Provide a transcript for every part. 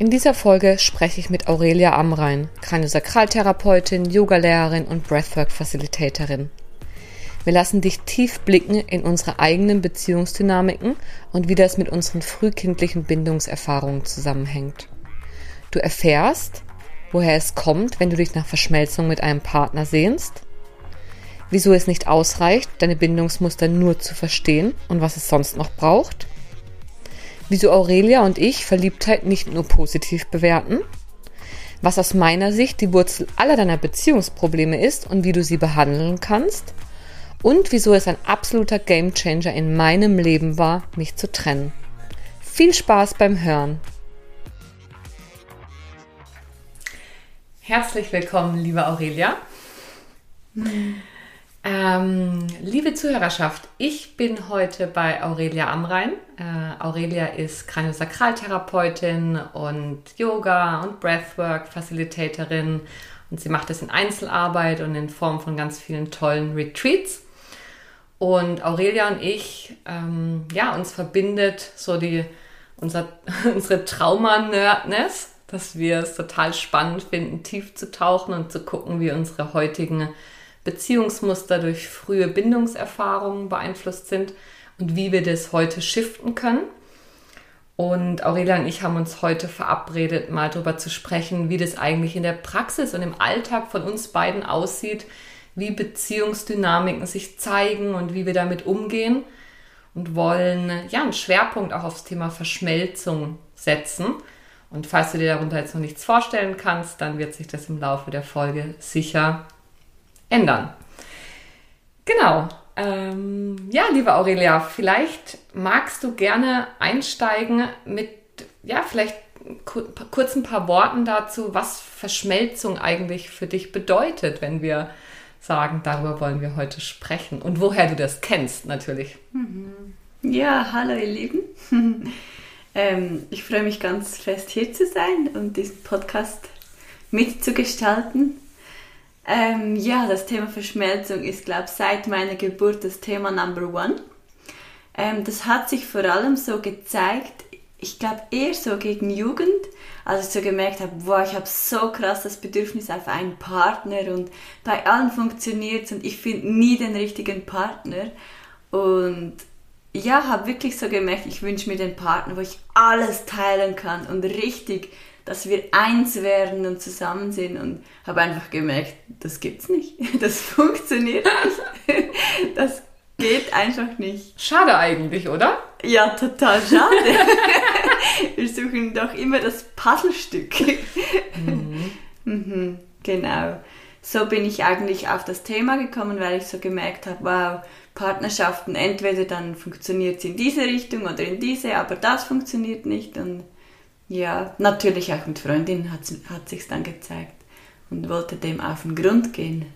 In dieser Folge spreche ich mit Aurelia Amrein, Kraniosakraltherapeutin, Yogalehrerin und Breathwork-Facilitatorin. Wir lassen dich tief blicken in unsere eigenen Beziehungsdynamiken und wie das mit unseren frühkindlichen Bindungserfahrungen zusammenhängt. Du erfährst, woher es kommt, wenn du dich nach Verschmelzung mit einem Partner sehnst, wieso es nicht ausreicht, deine Bindungsmuster nur zu verstehen und was es sonst noch braucht, wieso Aurelia und ich Verliebtheit nicht nur positiv bewerten, was aus meiner Sicht die Wurzel aller deiner Beziehungsprobleme ist und wie du sie behandeln kannst und wieso es ein absoluter Gamechanger in meinem Leben war, mich zu trennen. Viel Spaß beim Hören. Herzlich willkommen, liebe Aurelia. Ähm, liebe Zuhörerschaft, ich bin heute bei Aurelia Amrein. Äh, Aurelia ist Kraniosakraltherapeutin und Yoga und Breathwork Facilitatorin und sie macht das in Einzelarbeit und in Form von ganz vielen tollen Retreats. Und Aurelia und ich, ähm, ja, uns verbindet so die, unser, unsere Trauma-Nerdness, dass wir es total spannend finden, tief zu tauchen und zu gucken, wie unsere heutigen Beziehungsmuster durch frühe Bindungserfahrungen beeinflusst sind und wie wir das heute shiften können. Und Aurelia und ich haben uns heute verabredet, mal darüber zu sprechen, wie das eigentlich in der Praxis und im Alltag von uns beiden aussieht, wie Beziehungsdynamiken sich zeigen und wie wir damit umgehen und wollen ja einen Schwerpunkt auch aufs Thema Verschmelzung setzen. Und falls du dir darunter jetzt noch nichts vorstellen kannst, dann wird sich das im Laufe der Folge sicher ändern. Genau. Ähm, ja, liebe Aurelia, vielleicht magst du gerne einsteigen mit, ja, vielleicht kurz ein paar Worten dazu, was Verschmelzung eigentlich für dich bedeutet, wenn wir sagen, darüber wollen wir heute sprechen und woher du das kennst natürlich. Mhm. Ja, hallo ihr Lieben. ähm, ich freue mich ganz fest hier zu sein und diesen Podcast mitzugestalten. Ähm, ja, das Thema Verschmelzung ist, glaube ich, seit meiner Geburt das Thema Number One. Ähm, das hat sich vor allem so gezeigt, ich glaube eher so gegen Jugend, als ich so gemerkt habe, boah, ich habe so krass das Bedürfnis auf einen Partner und bei allen funktioniert es und ich finde nie den richtigen Partner. Und ja, habe wirklich so gemerkt, ich wünsche mir den Partner, wo ich alles teilen kann und richtig dass wir eins werden und zusammen sind und habe einfach gemerkt, das gibt's nicht. Das funktioniert nicht. Das geht einfach nicht. Schade eigentlich, oder? Ja, total schade. wir suchen doch immer das Puzzlestück. Mhm. mhm, genau. So bin ich eigentlich auf das Thema gekommen, weil ich so gemerkt habe, wow, Partnerschaften, entweder dann funktioniert es in diese Richtung oder in diese, aber das funktioniert nicht und ja, natürlich auch mit Freundinnen hat, hat sich dann gezeigt und wollte dem auf den Grund gehen.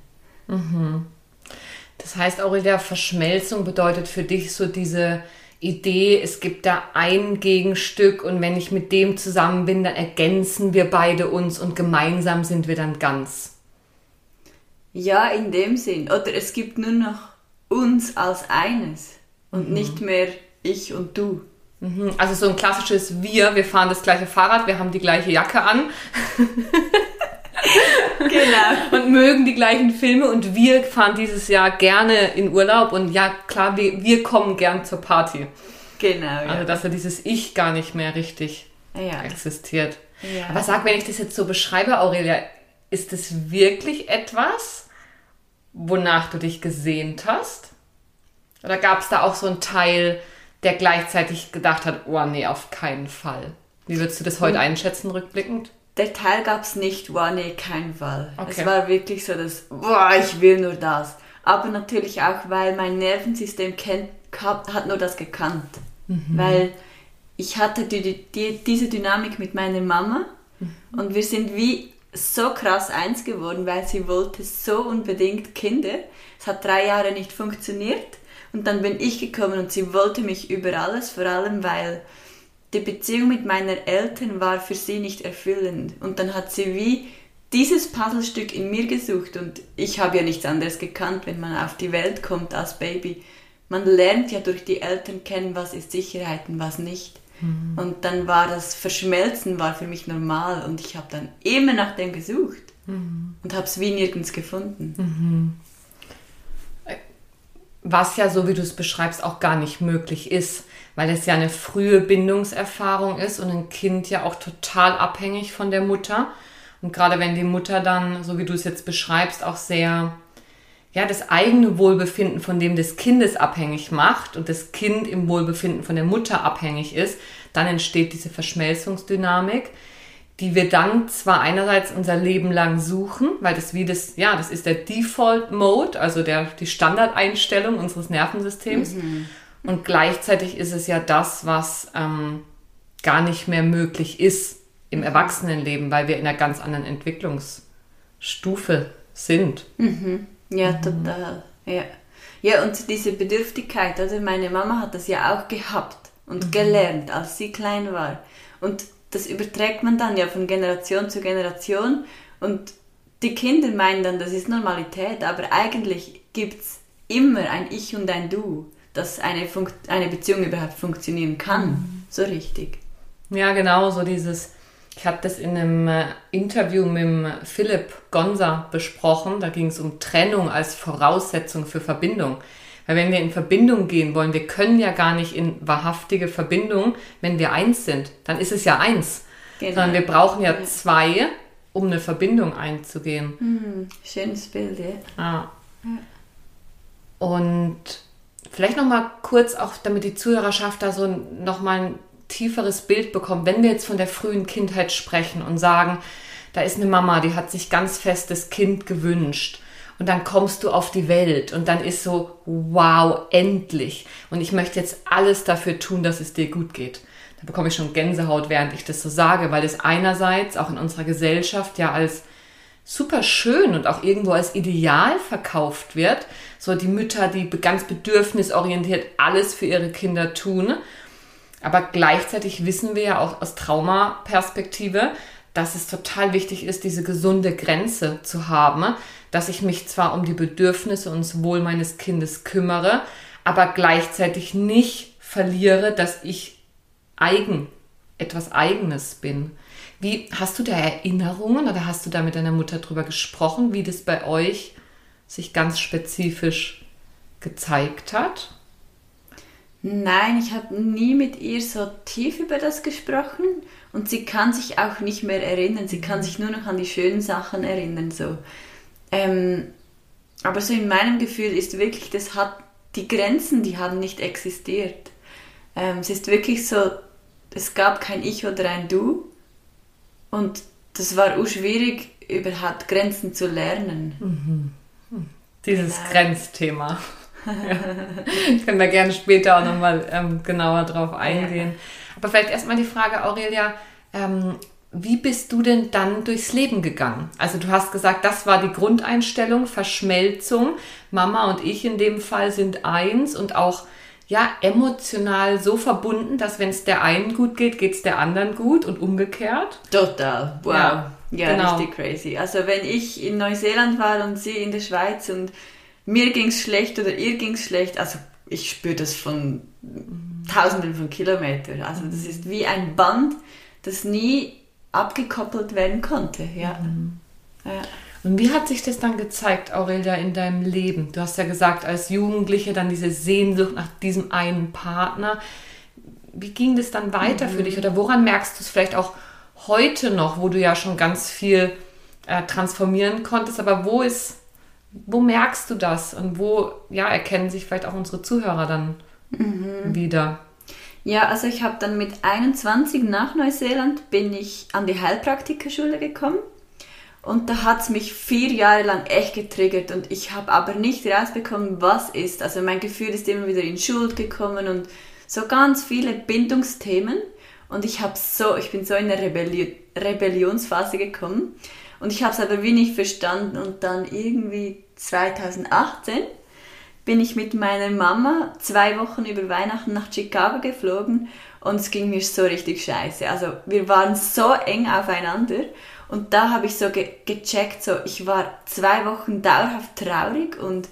Mhm. Das heißt, Aurelia, Verschmelzung bedeutet für dich so diese Idee, es gibt da ein Gegenstück und wenn ich mit dem zusammen bin, dann ergänzen wir beide uns und gemeinsam sind wir dann ganz. Ja, in dem Sinn. Oder es gibt nur noch uns als eines und mhm. nicht mehr ich und du. Mhm. Also so ein klassisches Wir, wir fahren das gleiche Fahrrad, wir haben die gleiche Jacke an. genau. Und mögen die gleichen Filme und wir fahren dieses Jahr gerne in Urlaub und ja, klar, wir, wir kommen gern zur Party. Genau. Ja. Also, dass ja dieses Ich gar nicht mehr richtig ja. existiert. Ja. Aber sag, wenn ich das jetzt so beschreibe, Aurelia, ist es wirklich etwas, wonach du dich gesehnt hast? Oder gab es da auch so einen Teil, der gleichzeitig gedacht hat, oh nee, auf keinen Fall. Wie würdest du das heute hm. einschätzen, rückblickend? Der Teil gab es nicht, oh nee, kein Fall. Okay. Es war wirklich so, dass, boah, ich will nur das. Aber natürlich auch, weil mein Nervensystem kennt, hat nur das gekannt. Mhm. Weil ich hatte die, die, diese Dynamik mit meiner Mama mhm. und wir sind wie so krass eins geworden, weil sie wollte so unbedingt Kinder. Es hat drei Jahre nicht funktioniert und dann bin ich gekommen und sie wollte mich über alles, vor allem weil die Beziehung mit meinen Eltern war für sie nicht erfüllend. Und dann hat sie wie dieses Puzzlestück in mir gesucht und ich habe ja nichts anderes gekannt, wenn man auf die Welt kommt als Baby. Man lernt ja durch die Eltern kennen, was ist Sicherheit und was nicht. Mhm. Und dann war das Verschmelzen war für mich normal und ich habe dann immer nach dem gesucht mhm. und habe es wie nirgends gefunden. Mhm. Was ja, so wie du es beschreibst, auch gar nicht möglich ist, weil es ja eine frühe Bindungserfahrung ist und ein Kind ja auch total abhängig von der Mutter. Und gerade wenn die Mutter dann, so wie du es jetzt beschreibst, auch sehr, ja, das eigene Wohlbefinden von dem des Kindes abhängig macht und das Kind im Wohlbefinden von der Mutter abhängig ist, dann entsteht diese Verschmelzungsdynamik, die wir dann zwar einerseits unser Leben lang suchen, weil das wie das, ja, das ist der Default Mode, also der, die Standardeinstellung unseres Nervensystems. Mhm. Und gleichzeitig ist es ja das, was ähm, gar nicht mehr möglich ist im Erwachsenenleben, weil wir in einer ganz anderen Entwicklungsstufe sind. Mhm. Ja, mhm. total. Ja. ja, und diese Bedürftigkeit, also meine Mama hat das ja auch gehabt und mhm. gelernt, als sie klein war. Und das überträgt man dann ja von Generation zu Generation und die Kinder meinen dann, das ist Normalität, aber eigentlich gibt es immer ein Ich und ein Du, dass eine, Funkt eine Beziehung überhaupt funktionieren kann, mhm. so richtig. Ja, genau, so dieses, ich habe das in einem äh, Interview mit Philipp Gonza besprochen, da ging es um Trennung als Voraussetzung für Verbindung. Weil wenn wir in Verbindung gehen wollen, wir können ja gar nicht in wahrhaftige Verbindung, wenn wir eins sind. Dann ist es ja eins. Genau. Sondern wir brauchen ja zwei, um eine Verbindung einzugehen. Mhm. Schönes Bild, ja. Ah. Und vielleicht nochmal kurz, auch damit die Zuhörerschaft da so nochmal ein tieferes Bild bekommt, wenn wir jetzt von der frühen Kindheit sprechen und sagen, da ist eine Mama, die hat sich ganz fest das Kind gewünscht und dann kommst du auf die Welt und dann ist so, wow, endlich. Und ich möchte jetzt alles dafür tun, dass es dir gut geht. Da bekomme ich schon Gänsehaut, während ich das so sage, weil es einerseits auch in unserer Gesellschaft ja als super schön und auch irgendwo als Ideal verkauft wird. So die Mütter, die ganz bedürfnisorientiert alles für ihre Kinder tun. Aber gleichzeitig wissen wir ja auch aus Traumaperspektive, dass es total wichtig ist, diese gesunde Grenze zu haben, dass ich mich zwar um die Bedürfnisse und das Wohl meines Kindes kümmere, aber gleichzeitig nicht verliere, dass ich eigen, etwas Eigenes bin. Wie hast du da Erinnerungen oder hast du da mit deiner Mutter drüber gesprochen, wie das bei euch sich ganz spezifisch gezeigt hat? Nein, ich habe nie mit ihr so tief über das gesprochen und sie kann sich auch nicht mehr erinnern. Sie kann sich nur noch an die schönen Sachen erinnern. So. Ähm, aber so in meinem Gefühl ist wirklich, das hat die Grenzen, die haben nicht existiert. Ähm, es ist wirklich so, es gab kein Ich oder ein Du und das war auch schwierig, überhaupt Grenzen zu lernen. Mhm. Dieses genau. Grenzthema. ja. Ich kann da gerne später auch nochmal ähm, genauer drauf eingehen. Ja. Aber vielleicht erstmal die Frage, Aurelia, ähm, wie bist du denn dann durchs Leben gegangen? Also du hast gesagt, das war die Grundeinstellung, Verschmelzung. Mama und ich in dem Fall sind eins und auch ja emotional so verbunden, dass wenn es der einen gut geht, geht es der anderen gut und umgekehrt. Total. Wow. Ja, ja genau. richtig crazy. Also wenn ich in Neuseeland war und sie in der Schweiz und mir ging es schlecht oder ihr ging es schlecht, also ich spüre das von Tausenden von Kilometern. Also das ist wie ein Band, das nie abgekoppelt werden konnte. Ja. Mhm. ja. Und wie hat sich das dann gezeigt, Aurelia, in deinem Leben? Du hast ja gesagt, als Jugendliche dann diese Sehnsucht nach diesem einen Partner. Wie ging das dann weiter mhm. für dich? Oder woran merkst du es vielleicht auch heute noch, wo du ja schon ganz viel äh, transformieren konntest? Aber wo ist, wo merkst du das? Und wo ja, erkennen sich vielleicht auch unsere Zuhörer dann mhm. wieder? Ja, also ich habe dann mit 21 nach Neuseeland bin ich an die Heilpraktikerschule gekommen. Und da hat es mich vier Jahre lang echt getriggert und ich habe aber nicht rausbekommen, was ist. Also mein Gefühl ist immer wieder in Schuld gekommen und so ganz viele Bindungsthemen. Und ich habe so, ich bin so in eine Rebelli Rebellionsphase gekommen. Und ich habe es aber wie nicht verstanden. Und dann irgendwie 2018 bin ich mit meiner Mama zwei Wochen über Weihnachten nach Chicago geflogen und es ging mir so richtig scheiße. Also wir waren so eng aufeinander und da habe ich so ge gecheckt, so ich war zwei Wochen dauerhaft traurig und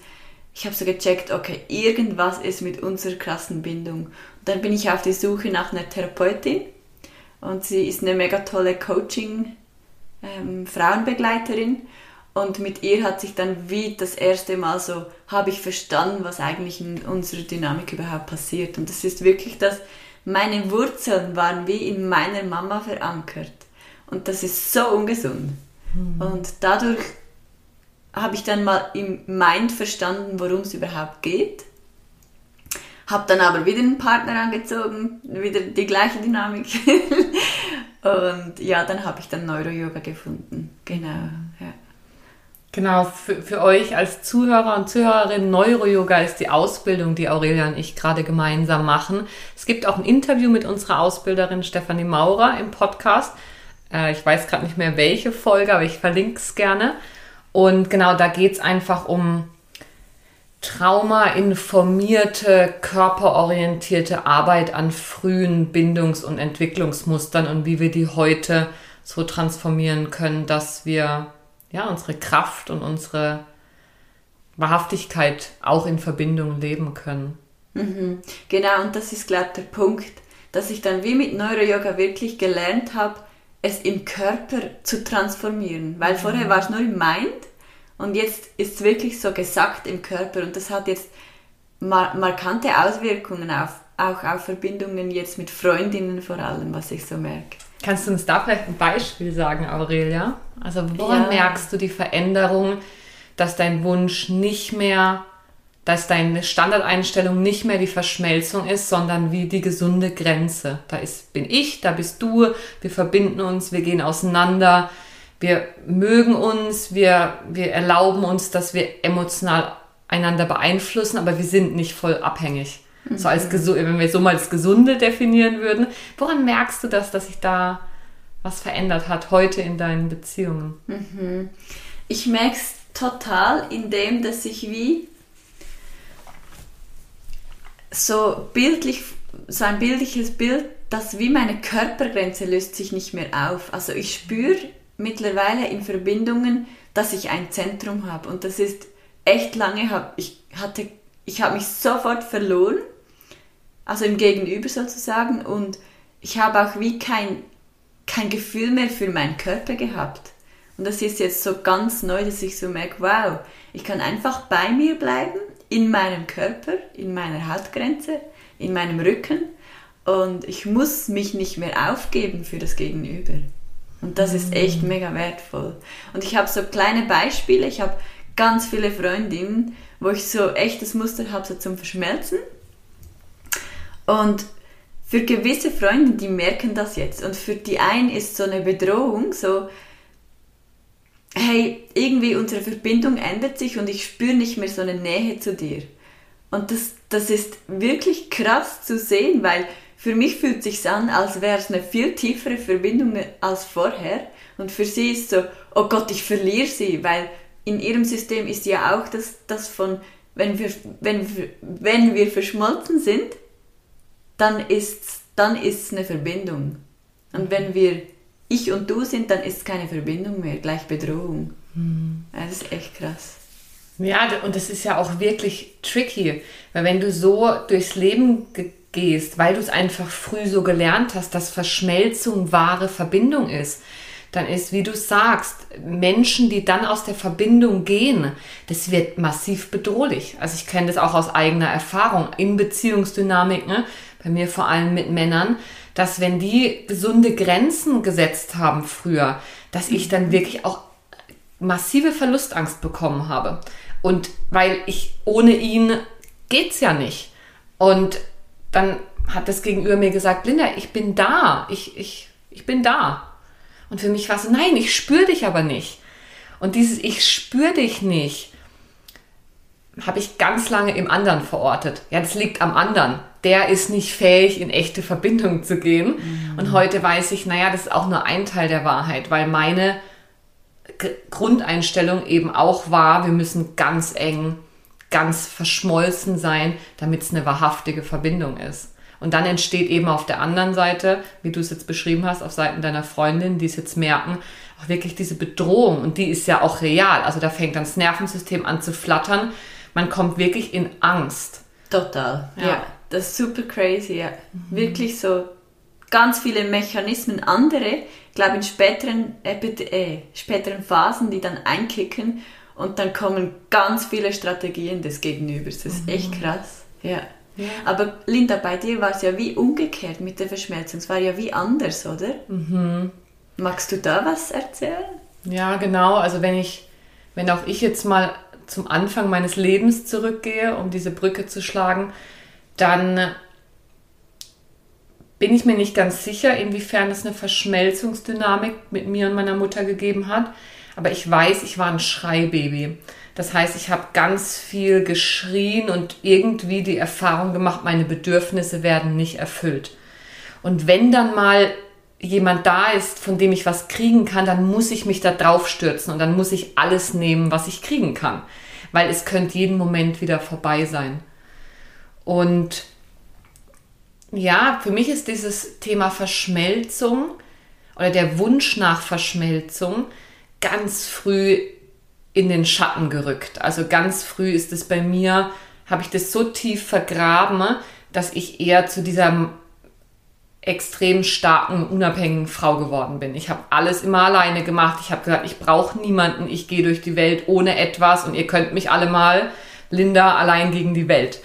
ich habe so gecheckt, okay, irgendwas ist mit unserer krassen Bindung. Und dann bin ich auf die Suche nach einer Therapeutin und sie ist eine mega tolle Coaching ähm, Frauenbegleiterin und mit ihr hat sich dann wie das erste Mal so, habe ich verstanden, was eigentlich in unserer Dynamik überhaupt passiert. Und das ist wirklich das, meine Wurzeln waren wie in meiner Mama verankert. Und das ist so ungesund. Mhm. Und dadurch habe ich dann mal im Mind verstanden, worum es überhaupt geht. Habe dann aber wieder einen Partner angezogen, wieder die gleiche Dynamik. und ja, dann habe ich dann Neuro-Yoga gefunden. Genau. Genau, für, für euch als Zuhörer und Zuhörerin, Neuro-Yoga ist die Ausbildung, die Aurelia und ich gerade gemeinsam machen. Es gibt auch ein Interview mit unserer Ausbilderin Stefanie Maurer im Podcast. Äh, ich weiß gerade nicht mehr welche Folge, aber ich verlinke es gerne. Und genau, da geht es einfach um traumainformierte, körperorientierte Arbeit an frühen Bindungs- und Entwicklungsmustern und wie wir die heute so transformieren können, dass wir ja unsere Kraft und unsere Wahrhaftigkeit auch in Verbindung leben können. Mhm. Genau, und das ist, glaube ich, der Punkt, dass ich dann wie mit Neuro-Yoga wirklich gelernt habe, es im Körper zu transformieren. Weil vorher war es nur im Mind und jetzt ist es wirklich so gesagt im Körper und das hat jetzt mar markante Auswirkungen auf, auch auf Verbindungen jetzt mit Freundinnen vor allem, was ich so merke. Kannst du uns da vielleicht ein Beispiel sagen, Aurelia? Also woran ja. merkst du die Veränderung, dass dein Wunsch nicht mehr dass deine Standardeinstellung nicht mehr die Verschmelzung ist, sondern wie die gesunde Grenze. Da ist, bin ich, da bist du, wir verbinden uns, wir gehen auseinander, wir mögen uns, wir, wir erlauben uns, dass wir emotional einander beeinflussen, aber wir sind nicht voll abhängig. So als wenn wir so mal das Gesunde definieren würden. Woran merkst du das, dass sich da was verändert hat heute in deinen Beziehungen? Mhm. Ich merke es total, indem dass ich wie so bildlich, so ein bildliches Bild, dass wie meine Körpergrenze löst sich nicht mehr auf. Also ich spüre mittlerweile in Verbindungen, dass ich ein Zentrum habe und das ist echt lange, hab, ich hatte, ich habe mich sofort verloren, also im Gegenüber sozusagen und ich habe auch wie kein, kein Gefühl mehr für meinen Körper gehabt. Und das ist jetzt so ganz neu, dass ich so merke, wow, ich kann einfach bei mir bleiben in meinem Körper, in meiner Haltgrenze, in meinem Rücken und ich muss mich nicht mehr aufgeben für das Gegenüber. Und das ist echt mega wertvoll. Und ich habe so kleine Beispiele, ich habe ganz viele Freundinnen, wo ich so echt das Muster habe, so zum Verschmelzen. Und für gewisse Freunde, die merken das jetzt. Und für die einen ist so eine Bedrohung, so, hey, irgendwie unsere Verbindung ändert sich und ich spüre nicht mehr so eine Nähe zu dir. Und das, das ist wirklich krass zu sehen, weil für mich fühlt sich an, als wäre es eine viel tiefere Verbindung als vorher. Und für sie ist so, oh Gott, ich verliere sie, weil in ihrem System ist ja auch das, das von, wenn wir, wenn, wenn wir verschmolzen sind, dann ist es dann ist's eine Verbindung. Und wenn wir ich und du sind, dann ist es keine Verbindung mehr, gleich Bedrohung. Mhm. Das ist echt krass. Ja, und das ist ja auch wirklich tricky, weil wenn du so durchs Leben gehst, weil du es einfach früh so gelernt hast, dass Verschmelzung wahre Verbindung ist, dann ist, wie du sagst, Menschen, die dann aus der Verbindung gehen, das wird massiv bedrohlich. Also ich kenne das auch aus eigener Erfahrung in Beziehungsdynamik, ne? bei mir vor allem mit Männern, dass wenn die gesunde Grenzen gesetzt haben früher, dass ich dann wirklich auch massive Verlustangst bekommen habe. Und weil ich ohne ihn geht's ja nicht. Und dann hat das Gegenüber mir gesagt, Linda, ich bin da, ich, ich, ich bin da. Und für mich war es so, nein, ich spüre dich aber nicht. Und dieses Ich spüre dich nicht, habe ich ganz lange im anderen verortet. Ja, das liegt am anderen. Der ist nicht fähig, in echte Verbindung zu gehen. Mhm. Und heute weiß ich, naja, das ist auch nur ein Teil der Wahrheit, weil meine Grundeinstellung eben auch war, wir müssen ganz eng, ganz verschmolzen sein, damit es eine wahrhaftige Verbindung ist. Und dann entsteht eben auf der anderen Seite, wie du es jetzt beschrieben hast, auf Seiten deiner Freundin, die es jetzt merken, auch wirklich diese Bedrohung. Und die ist ja auch real. Also da fängt dann das Nervensystem an zu flattern. Man kommt wirklich in Angst. Total. Ja. ja das ist super crazy. Ja. Mhm. Wirklich so ganz viele Mechanismen, andere, glaube in späteren, äh, späteren Phasen, die dann einkicken und dann kommen ganz viele Strategien des Gegenübers. Das ist mhm. echt krass. Ja. Ja. Aber Linda, bei dir war es ja wie umgekehrt mit der Verschmelzung. Es war ja wie anders, oder? Mhm. Magst du da was erzählen? Ja, genau. Also wenn ich, wenn auch ich jetzt mal zum Anfang meines Lebens zurückgehe, um diese Brücke zu schlagen, dann bin ich mir nicht ganz sicher, inwiefern es eine Verschmelzungsdynamik mit mir und meiner Mutter gegeben hat. Aber ich weiß, ich war ein Schreibaby. Das heißt, ich habe ganz viel geschrien und irgendwie die Erfahrung gemacht, meine Bedürfnisse werden nicht erfüllt. Und wenn dann mal jemand da ist, von dem ich was kriegen kann, dann muss ich mich da drauf stürzen und dann muss ich alles nehmen, was ich kriegen kann. Weil es könnte jeden Moment wieder vorbei sein. Und ja, für mich ist dieses Thema Verschmelzung oder der Wunsch nach Verschmelzung ganz früh in den Schatten gerückt. Also ganz früh ist es bei mir, habe ich das so tief vergraben, dass ich eher zu dieser extrem starken, unabhängigen Frau geworden bin. Ich habe alles immer alleine gemacht. Ich habe gesagt, ich brauche niemanden. Ich gehe durch die Welt ohne etwas und ihr könnt mich alle mal. Linda allein gegen die Welt.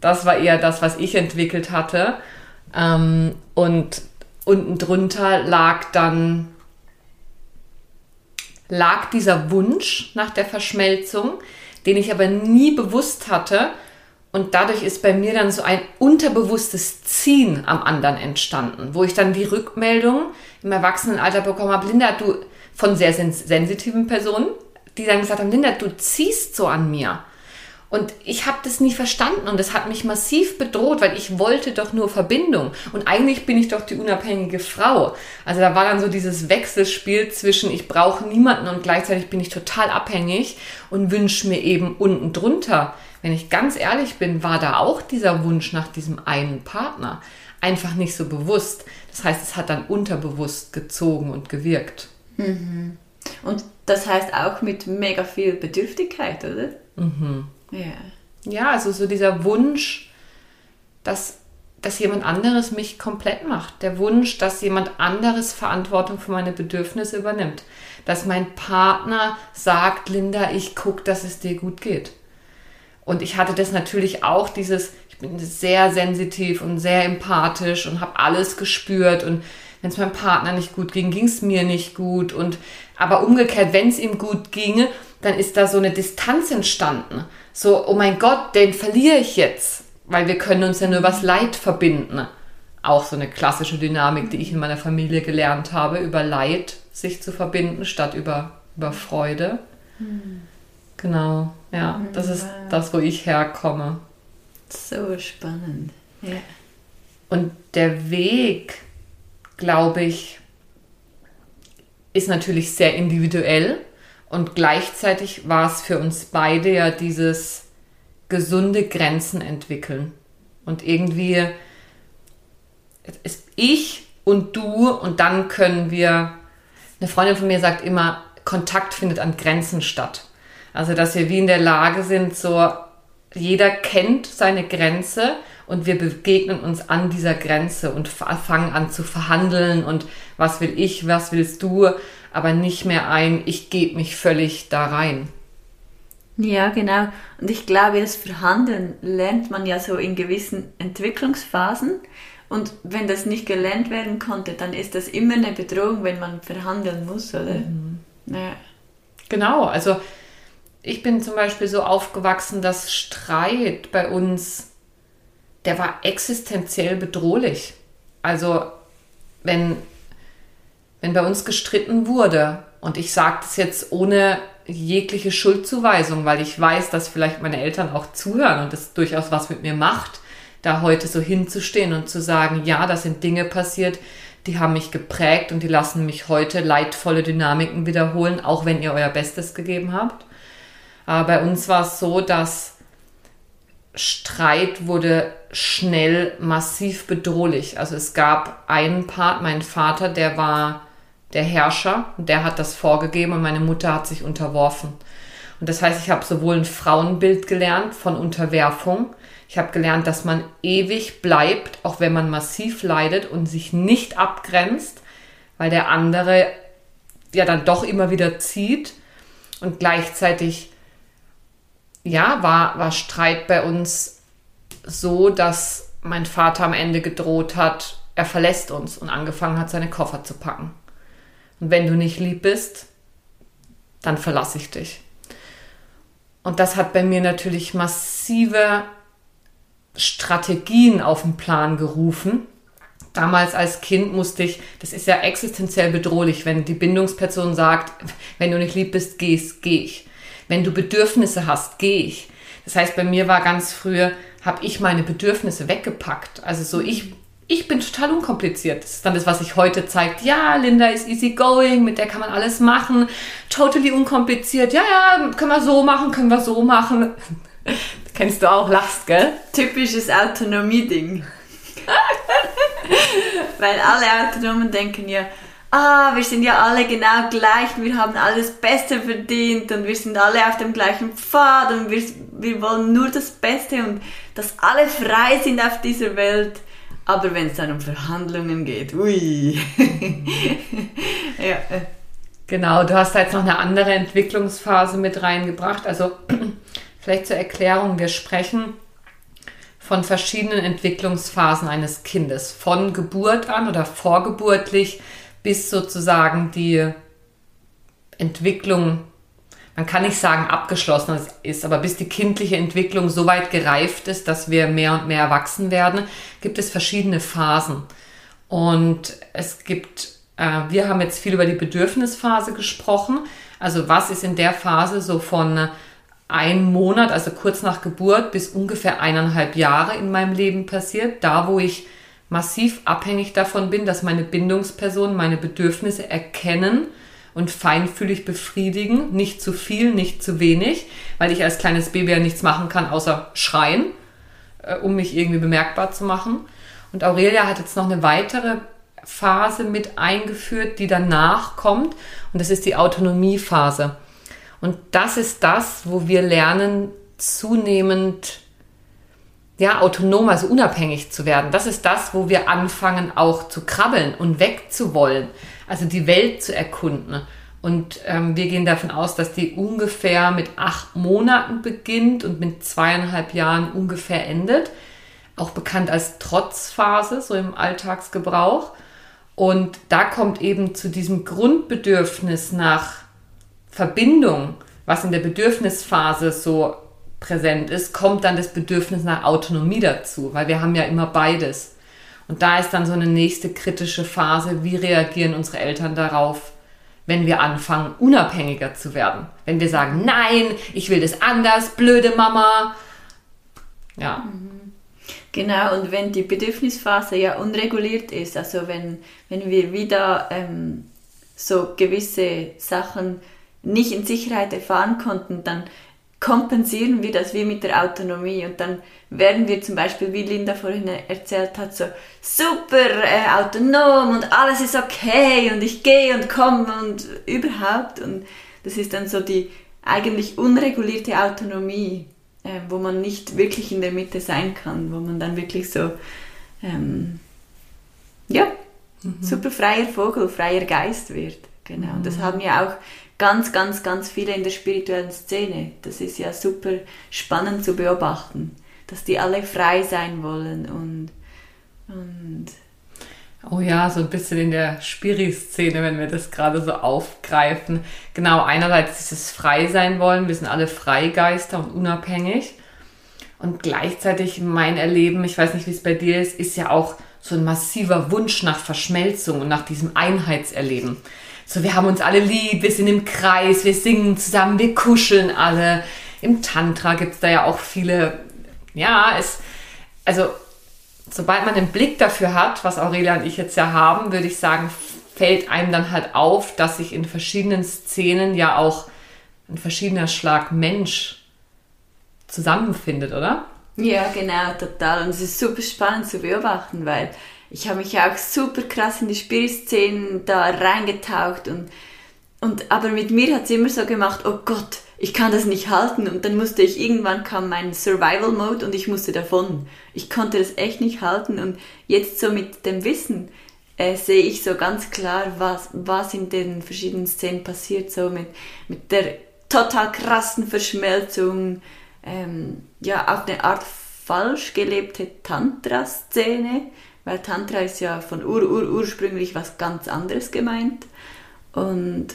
Das war eher das, was ich entwickelt hatte. Ähm, und unten drunter lag dann lag dieser Wunsch nach der Verschmelzung, den ich aber nie bewusst hatte. Und dadurch ist bei mir dann so ein unterbewusstes Ziehen am anderen entstanden, wo ich dann die Rückmeldung im Erwachsenenalter bekommen habe, Linda, du von sehr sensitiven Personen, die dann gesagt haben, Linda, du ziehst so an mir. Und ich habe das nie verstanden und das hat mich massiv bedroht, weil ich wollte doch nur Verbindung. Und eigentlich bin ich doch die unabhängige Frau. Also da war dann so dieses Wechselspiel zwischen ich brauche niemanden und gleichzeitig bin ich total abhängig und wünsche mir eben unten drunter. Wenn ich ganz ehrlich bin, war da auch dieser Wunsch nach diesem einen Partner einfach nicht so bewusst. Das heißt, es hat dann unterbewusst gezogen und gewirkt. Mhm. Und das heißt auch mit mega viel Bedürftigkeit, oder? Mhm. Ja. Ja, also so dieser Wunsch, dass, dass jemand anderes mich komplett macht. Der Wunsch, dass jemand anderes Verantwortung für meine Bedürfnisse übernimmt. Dass mein Partner sagt, Linda, ich gucke, dass es dir gut geht. Und ich hatte das natürlich auch, dieses, ich bin sehr sensitiv und sehr empathisch und habe alles gespürt und wenn es meinem Partner nicht gut ging, ging es mir nicht gut und aber umgekehrt, wenn es ihm gut ginge, dann ist da so eine Distanz entstanden. So, oh mein Gott, den verliere ich jetzt, weil wir können uns ja nur was Leid verbinden. Auch so eine klassische Dynamik, die ich in meiner Familie gelernt habe, über Leid sich zu verbinden, statt über, über Freude. Mhm. Genau, ja, das ist das, wo ich herkomme. So spannend. Ja. Und der Weg, glaube ich, ist natürlich sehr individuell und gleichzeitig war es für uns beide ja dieses gesunde Grenzen entwickeln. Und irgendwie ist ich und du und dann können wir, eine Freundin von mir sagt immer, Kontakt findet an Grenzen statt. Also, dass wir wie in der Lage sind, so jeder kennt seine Grenze und wir begegnen uns an dieser Grenze und fangen an zu verhandeln und was will ich, was willst du, aber nicht mehr ein, ich gebe mich völlig da rein. Ja, genau. Und ich glaube, das Verhandeln lernt man ja so in gewissen Entwicklungsphasen. Und wenn das nicht gelernt werden konnte, dann ist das immer eine Bedrohung, wenn man verhandeln muss, oder? Mhm. Ja. Genau, also ich bin zum Beispiel so aufgewachsen, dass Streit bei uns, der war existenziell bedrohlich. Also wenn wenn bei uns gestritten wurde, Und ich sage das jetzt ohne jegliche Schuldzuweisung, weil ich weiß, dass vielleicht meine Eltern auch zuhören und das durchaus was mit mir macht, da heute so hinzustehen und zu sagen, ja, da sind Dinge passiert, die haben mich geprägt und die lassen mich heute leidvolle Dynamiken wiederholen, auch wenn ihr euer Bestes gegeben habt. Aber bei uns war es so, dass Streit wurde schnell massiv bedrohlich. Also es gab einen Part, mein Vater, der war der Herrscher und der hat das vorgegeben und meine Mutter hat sich unterworfen. Und das heißt, ich habe sowohl ein Frauenbild gelernt von Unterwerfung, ich habe gelernt, dass man ewig bleibt, auch wenn man massiv leidet und sich nicht abgrenzt, weil der andere ja dann doch immer wieder zieht. Und gleichzeitig, ja, war, war Streit bei uns so, dass mein Vater am Ende gedroht hat, er verlässt uns und angefangen hat, seine Koffer zu packen. Und wenn du nicht lieb bist, dann verlasse ich dich. Und das hat bei mir natürlich massive Strategien auf den Plan gerufen. Damals als Kind musste ich, das ist ja existenziell bedrohlich, wenn die Bindungsperson sagt, wenn du nicht lieb bist, gehst, geh ich. Wenn du Bedürfnisse hast, geh ich. Das heißt, bei mir war ganz früher, habe ich meine Bedürfnisse weggepackt. Also so, ich, ich bin total unkompliziert. Das ist dann das, was sich heute zeigt. Ja, Linda ist easy going, mit der kann man alles machen. Totally unkompliziert. Ja, ja, können wir so machen, können wir so machen. Kennst du auch, lachst, gell? Typisches Autonomie-Ding. Weil alle Autonomen denken ja, ah, wir sind ja alle genau gleich, wir haben alles Beste verdient und wir sind alle auf dem gleichen Pfad und wir, wir wollen nur das Beste und dass alle frei sind auf dieser Welt. Aber wenn es dann um Verhandlungen geht, ui. ja. Genau, du hast da jetzt noch eine andere Entwicklungsphase mit reingebracht. Also Vielleicht zur Erklärung, wir sprechen von verschiedenen Entwicklungsphasen eines Kindes, von Geburt an oder vorgeburtlich bis sozusagen die Entwicklung, man kann nicht sagen abgeschlossen ist, aber bis die kindliche Entwicklung so weit gereift ist, dass wir mehr und mehr erwachsen werden, gibt es verschiedene Phasen. Und es gibt, äh, wir haben jetzt viel über die Bedürfnisphase gesprochen. Also was ist in der Phase so von ein Monat, also kurz nach Geburt bis ungefähr eineinhalb Jahre in meinem Leben passiert, da wo ich massiv abhängig davon bin, dass meine Bindungspersonen meine Bedürfnisse erkennen und feinfühlig befriedigen, nicht zu viel, nicht zu wenig, weil ich als kleines Baby ja nichts machen kann, außer schreien, äh, um mich irgendwie bemerkbar zu machen. Und Aurelia hat jetzt noch eine weitere Phase mit eingeführt, die danach kommt, und das ist die Autonomiephase. Und das ist das, wo wir lernen, zunehmend ja, autonom, also unabhängig zu werden. Das ist das, wo wir anfangen auch zu krabbeln und wegzuwollen, also die Welt zu erkunden. Und ähm, wir gehen davon aus, dass die ungefähr mit acht Monaten beginnt und mit zweieinhalb Jahren ungefähr endet. Auch bekannt als Trotzphase, so im Alltagsgebrauch. Und da kommt eben zu diesem Grundbedürfnis nach Verbindung, was in der Bedürfnisphase so präsent ist, kommt dann das Bedürfnis nach Autonomie dazu, weil wir haben ja immer beides. Und da ist dann so eine nächste kritische Phase, wie reagieren unsere Eltern darauf, wenn wir anfangen, unabhängiger zu werden. Wenn wir sagen, nein, ich will das anders, blöde Mama. Ja. Mhm. Genau, und wenn die Bedürfnisphase ja unreguliert ist, also wenn, wenn wir wieder ähm, so gewisse Sachen nicht in Sicherheit erfahren konnten, dann kompensieren wir das wie mit der Autonomie und dann werden wir zum Beispiel, wie Linda vorhin erzählt hat, so super äh, autonom und alles ist okay und ich gehe und komme und überhaupt und das ist dann so die eigentlich unregulierte Autonomie, äh, wo man nicht wirklich in der Mitte sein kann, wo man dann wirklich so ähm, ja, mhm. super freier Vogel, freier Geist wird. Genau. Und das mhm. haben ja auch ganz, ganz, ganz viele in der spirituellen Szene. Das ist ja super spannend zu beobachten, dass die alle frei sein wollen und, und Oh ja, so ein bisschen in der Spiri-Szene, wenn wir das gerade so aufgreifen. Genau, einerseits dieses Frei sein wollen, wir sind alle Freigeister und unabhängig. Und gleichzeitig mein Erleben, ich weiß nicht, wie es bei dir ist, ist ja auch so ein massiver Wunsch nach Verschmelzung und nach diesem Einheitserleben. So, wir haben uns alle lieb, wir sind im Kreis, wir singen zusammen, wir kuscheln alle. Im Tantra gibt es da ja auch viele, ja, es, also sobald man einen Blick dafür hat, was Aurelia und ich jetzt ja haben, würde ich sagen, fällt einem dann halt auf, dass sich in verschiedenen Szenen ja auch ein verschiedener Schlag Mensch zusammenfindet, oder? Ja, genau, total. Und es ist super spannend zu beobachten, weil ich habe mich auch super krass in die Spirit-Szenen da reingetaucht und, und aber mit mir hat es immer so gemacht, oh Gott, ich kann das nicht halten. Und dann musste ich, irgendwann kam mein Survival Mode und ich musste davon. Ich konnte das echt nicht halten. Und jetzt so mit dem Wissen äh, sehe ich so ganz klar, was, was in den verschiedenen Szenen passiert, so mit, mit der total krassen Verschmelzung, ähm, ja, auf eine Art falsch gelebte Tantra-Szene, weil Tantra ist ja von ur, ur, ursprünglich was ganz anderes gemeint und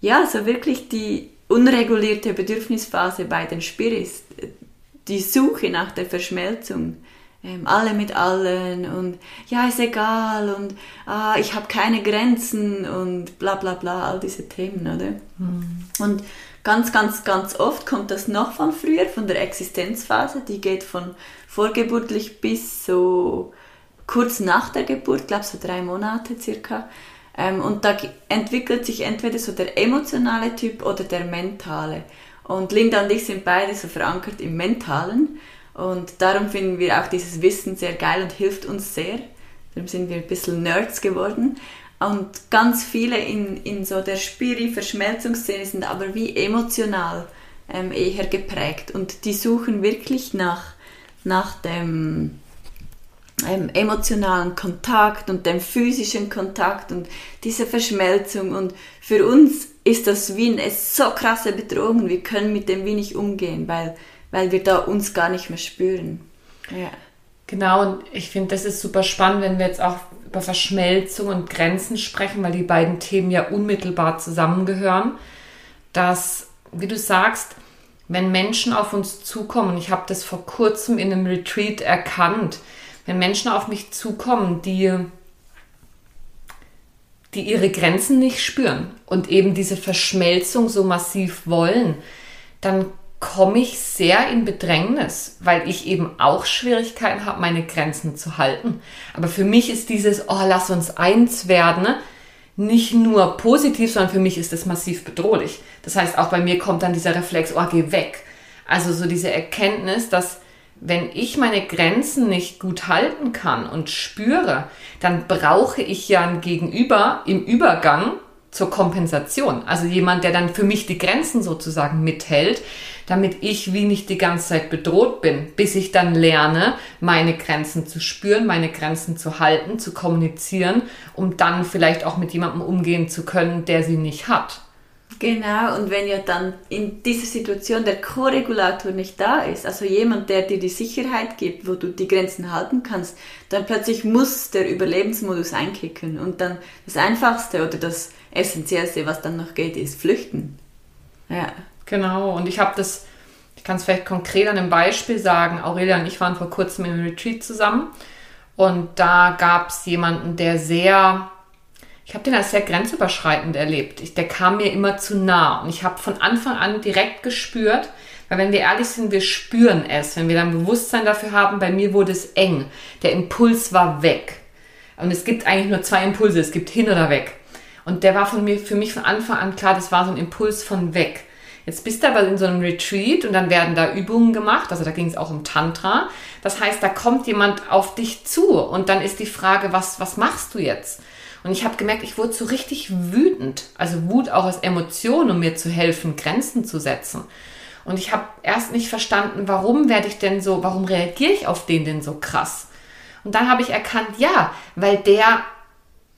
ja, so wirklich die unregulierte Bedürfnisphase bei den Spiris, die Suche nach der Verschmelzung, ähm, alle mit allen und ja, ist egal und ah, ich habe keine Grenzen und bla bla bla, all diese Themen, oder? Mhm. Und ganz, ganz, ganz oft kommt das noch von früher, von der Existenzphase, die geht von vorgeburtlich bis so kurz nach der Geburt, glaube so drei Monate circa. Ähm, und da entwickelt sich entweder so der emotionale Typ oder der mentale. Und Linda und ich sind beide so verankert im Mentalen. Und darum finden wir auch dieses Wissen sehr geil und hilft uns sehr. Darum sind wir ein bisschen Nerds geworden. Und ganz viele in, in so der Spiri-Verschmelzungsszene sind aber wie emotional ähm, eher geprägt. Und die suchen wirklich nach, nach dem ähm, emotionalen Kontakt und dem physischen Kontakt und diese Verschmelzung. Und für uns ist das wie eine so krasse Bedrohung. Wir können mit dem wenig umgehen, weil, weil wir da uns gar nicht mehr spüren. Ja. Genau, und ich finde, das ist super spannend, wenn wir jetzt auch über Verschmelzung und Grenzen sprechen, weil die beiden Themen ja unmittelbar zusammengehören. Dass, wie du sagst, wenn Menschen auf uns zukommen, ich habe das vor kurzem in einem Retreat erkannt, wenn Menschen auf mich zukommen, die, die ihre Grenzen nicht spüren und eben diese Verschmelzung so massiv wollen, dann komme ich sehr in Bedrängnis, weil ich eben auch Schwierigkeiten habe, meine Grenzen zu halten. Aber für mich ist dieses, oh, lass uns eins werden, nicht nur positiv, sondern für mich ist es massiv bedrohlich. Das heißt, auch bei mir kommt dann dieser Reflex, oh, geh weg. Also so diese Erkenntnis, dass wenn ich meine Grenzen nicht gut halten kann und spüre, dann brauche ich ja ein Gegenüber im Übergang zur Kompensation. Also jemand, der dann für mich die Grenzen sozusagen mithält, damit ich wie nicht die ganze Zeit bedroht bin, bis ich dann lerne, meine Grenzen zu spüren, meine Grenzen zu halten, zu kommunizieren, um dann vielleicht auch mit jemandem umgehen zu können, der sie nicht hat. Genau, und wenn ja dann in dieser Situation der Co-Regulator nicht da ist, also jemand, der dir die Sicherheit gibt, wo du die Grenzen halten kannst, dann plötzlich muss der Überlebensmodus einkicken. Und dann das Einfachste oder das Essentiellste, was dann noch geht, ist flüchten. Ja. Genau, und ich habe das, ich kann es vielleicht konkret an einem Beispiel sagen. Aurelia und ich waren vor kurzem in einem Retreat zusammen und da gab es jemanden, der sehr ich habe den als sehr grenzüberschreitend erlebt. Ich, der kam mir immer zu nah und ich habe von Anfang an direkt gespürt, weil wenn wir ehrlich sind, wir spüren es, wenn wir dann Bewusstsein dafür haben, bei mir wurde es eng. Der Impuls war weg. Und es gibt eigentlich nur zwei Impulse, es gibt hin oder weg. Und der war von mir, für mich von Anfang an klar, das war so ein Impuls von weg. Jetzt bist du aber in so einem Retreat und dann werden da Übungen gemacht, also da ging es auch um Tantra. Das heißt, da kommt jemand auf dich zu und dann ist die Frage, was, was machst du jetzt? Und ich habe gemerkt, ich wurde so richtig wütend. Also Wut auch als Emotion, um mir zu helfen, Grenzen zu setzen. Und ich habe erst nicht verstanden, warum werde ich denn so, warum reagiere ich auf den denn so krass? Und dann habe ich erkannt, ja, weil der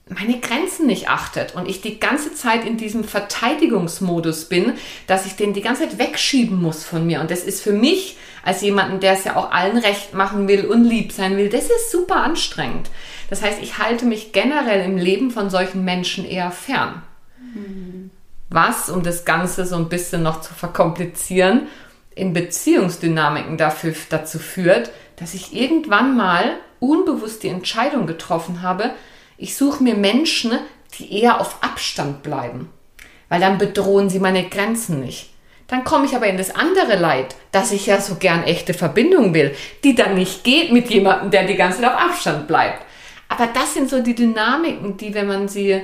meine Grenzen nicht achtet und ich die ganze Zeit in diesem Verteidigungsmodus bin, dass ich den die ganze Zeit wegschieben muss von mir. Und das ist für mich als jemanden, der es ja auch allen recht machen will und lieb sein will, das ist super anstrengend. Das heißt, ich halte mich generell im Leben von solchen Menschen eher fern. Mhm. Was, um das Ganze so ein bisschen noch zu verkomplizieren, in Beziehungsdynamiken dafür, dazu führt, dass ich irgendwann mal unbewusst die Entscheidung getroffen habe, ich suche mir Menschen, die eher auf Abstand bleiben, weil dann bedrohen sie meine Grenzen nicht. Dann komme ich aber in das andere Leid, dass ich ja so gern echte Verbindung will, die dann nicht geht mit jemandem, der die ganze Zeit auf Abstand bleibt. Aber das sind so die Dynamiken, die, wenn man sie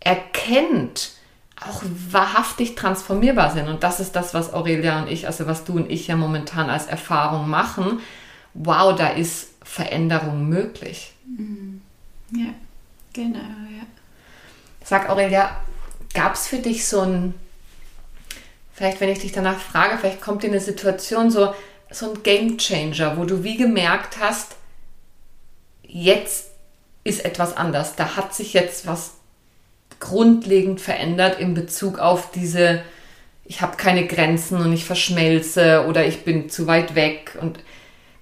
erkennt, auch wahrhaftig transformierbar sind. Und das ist das, was Aurelia und ich, also was du und ich ja momentan als Erfahrung machen. Wow, da ist Veränderung möglich. Mhm. Ja, genau, ja. Sag Aurelia, gab es für dich so ein, vielleicht wenn ich dich danach frage, vielleicht kommt dir eine Situation so, so ein Game Changer, wo du wie gemerkt hast, jetzt ist etwas anders, da hat sich jetzt was grundlegend verändert in Bezug auf diese, ich habe keine Grenzen und ich verschmelze oder ich bin zu weit weg. Und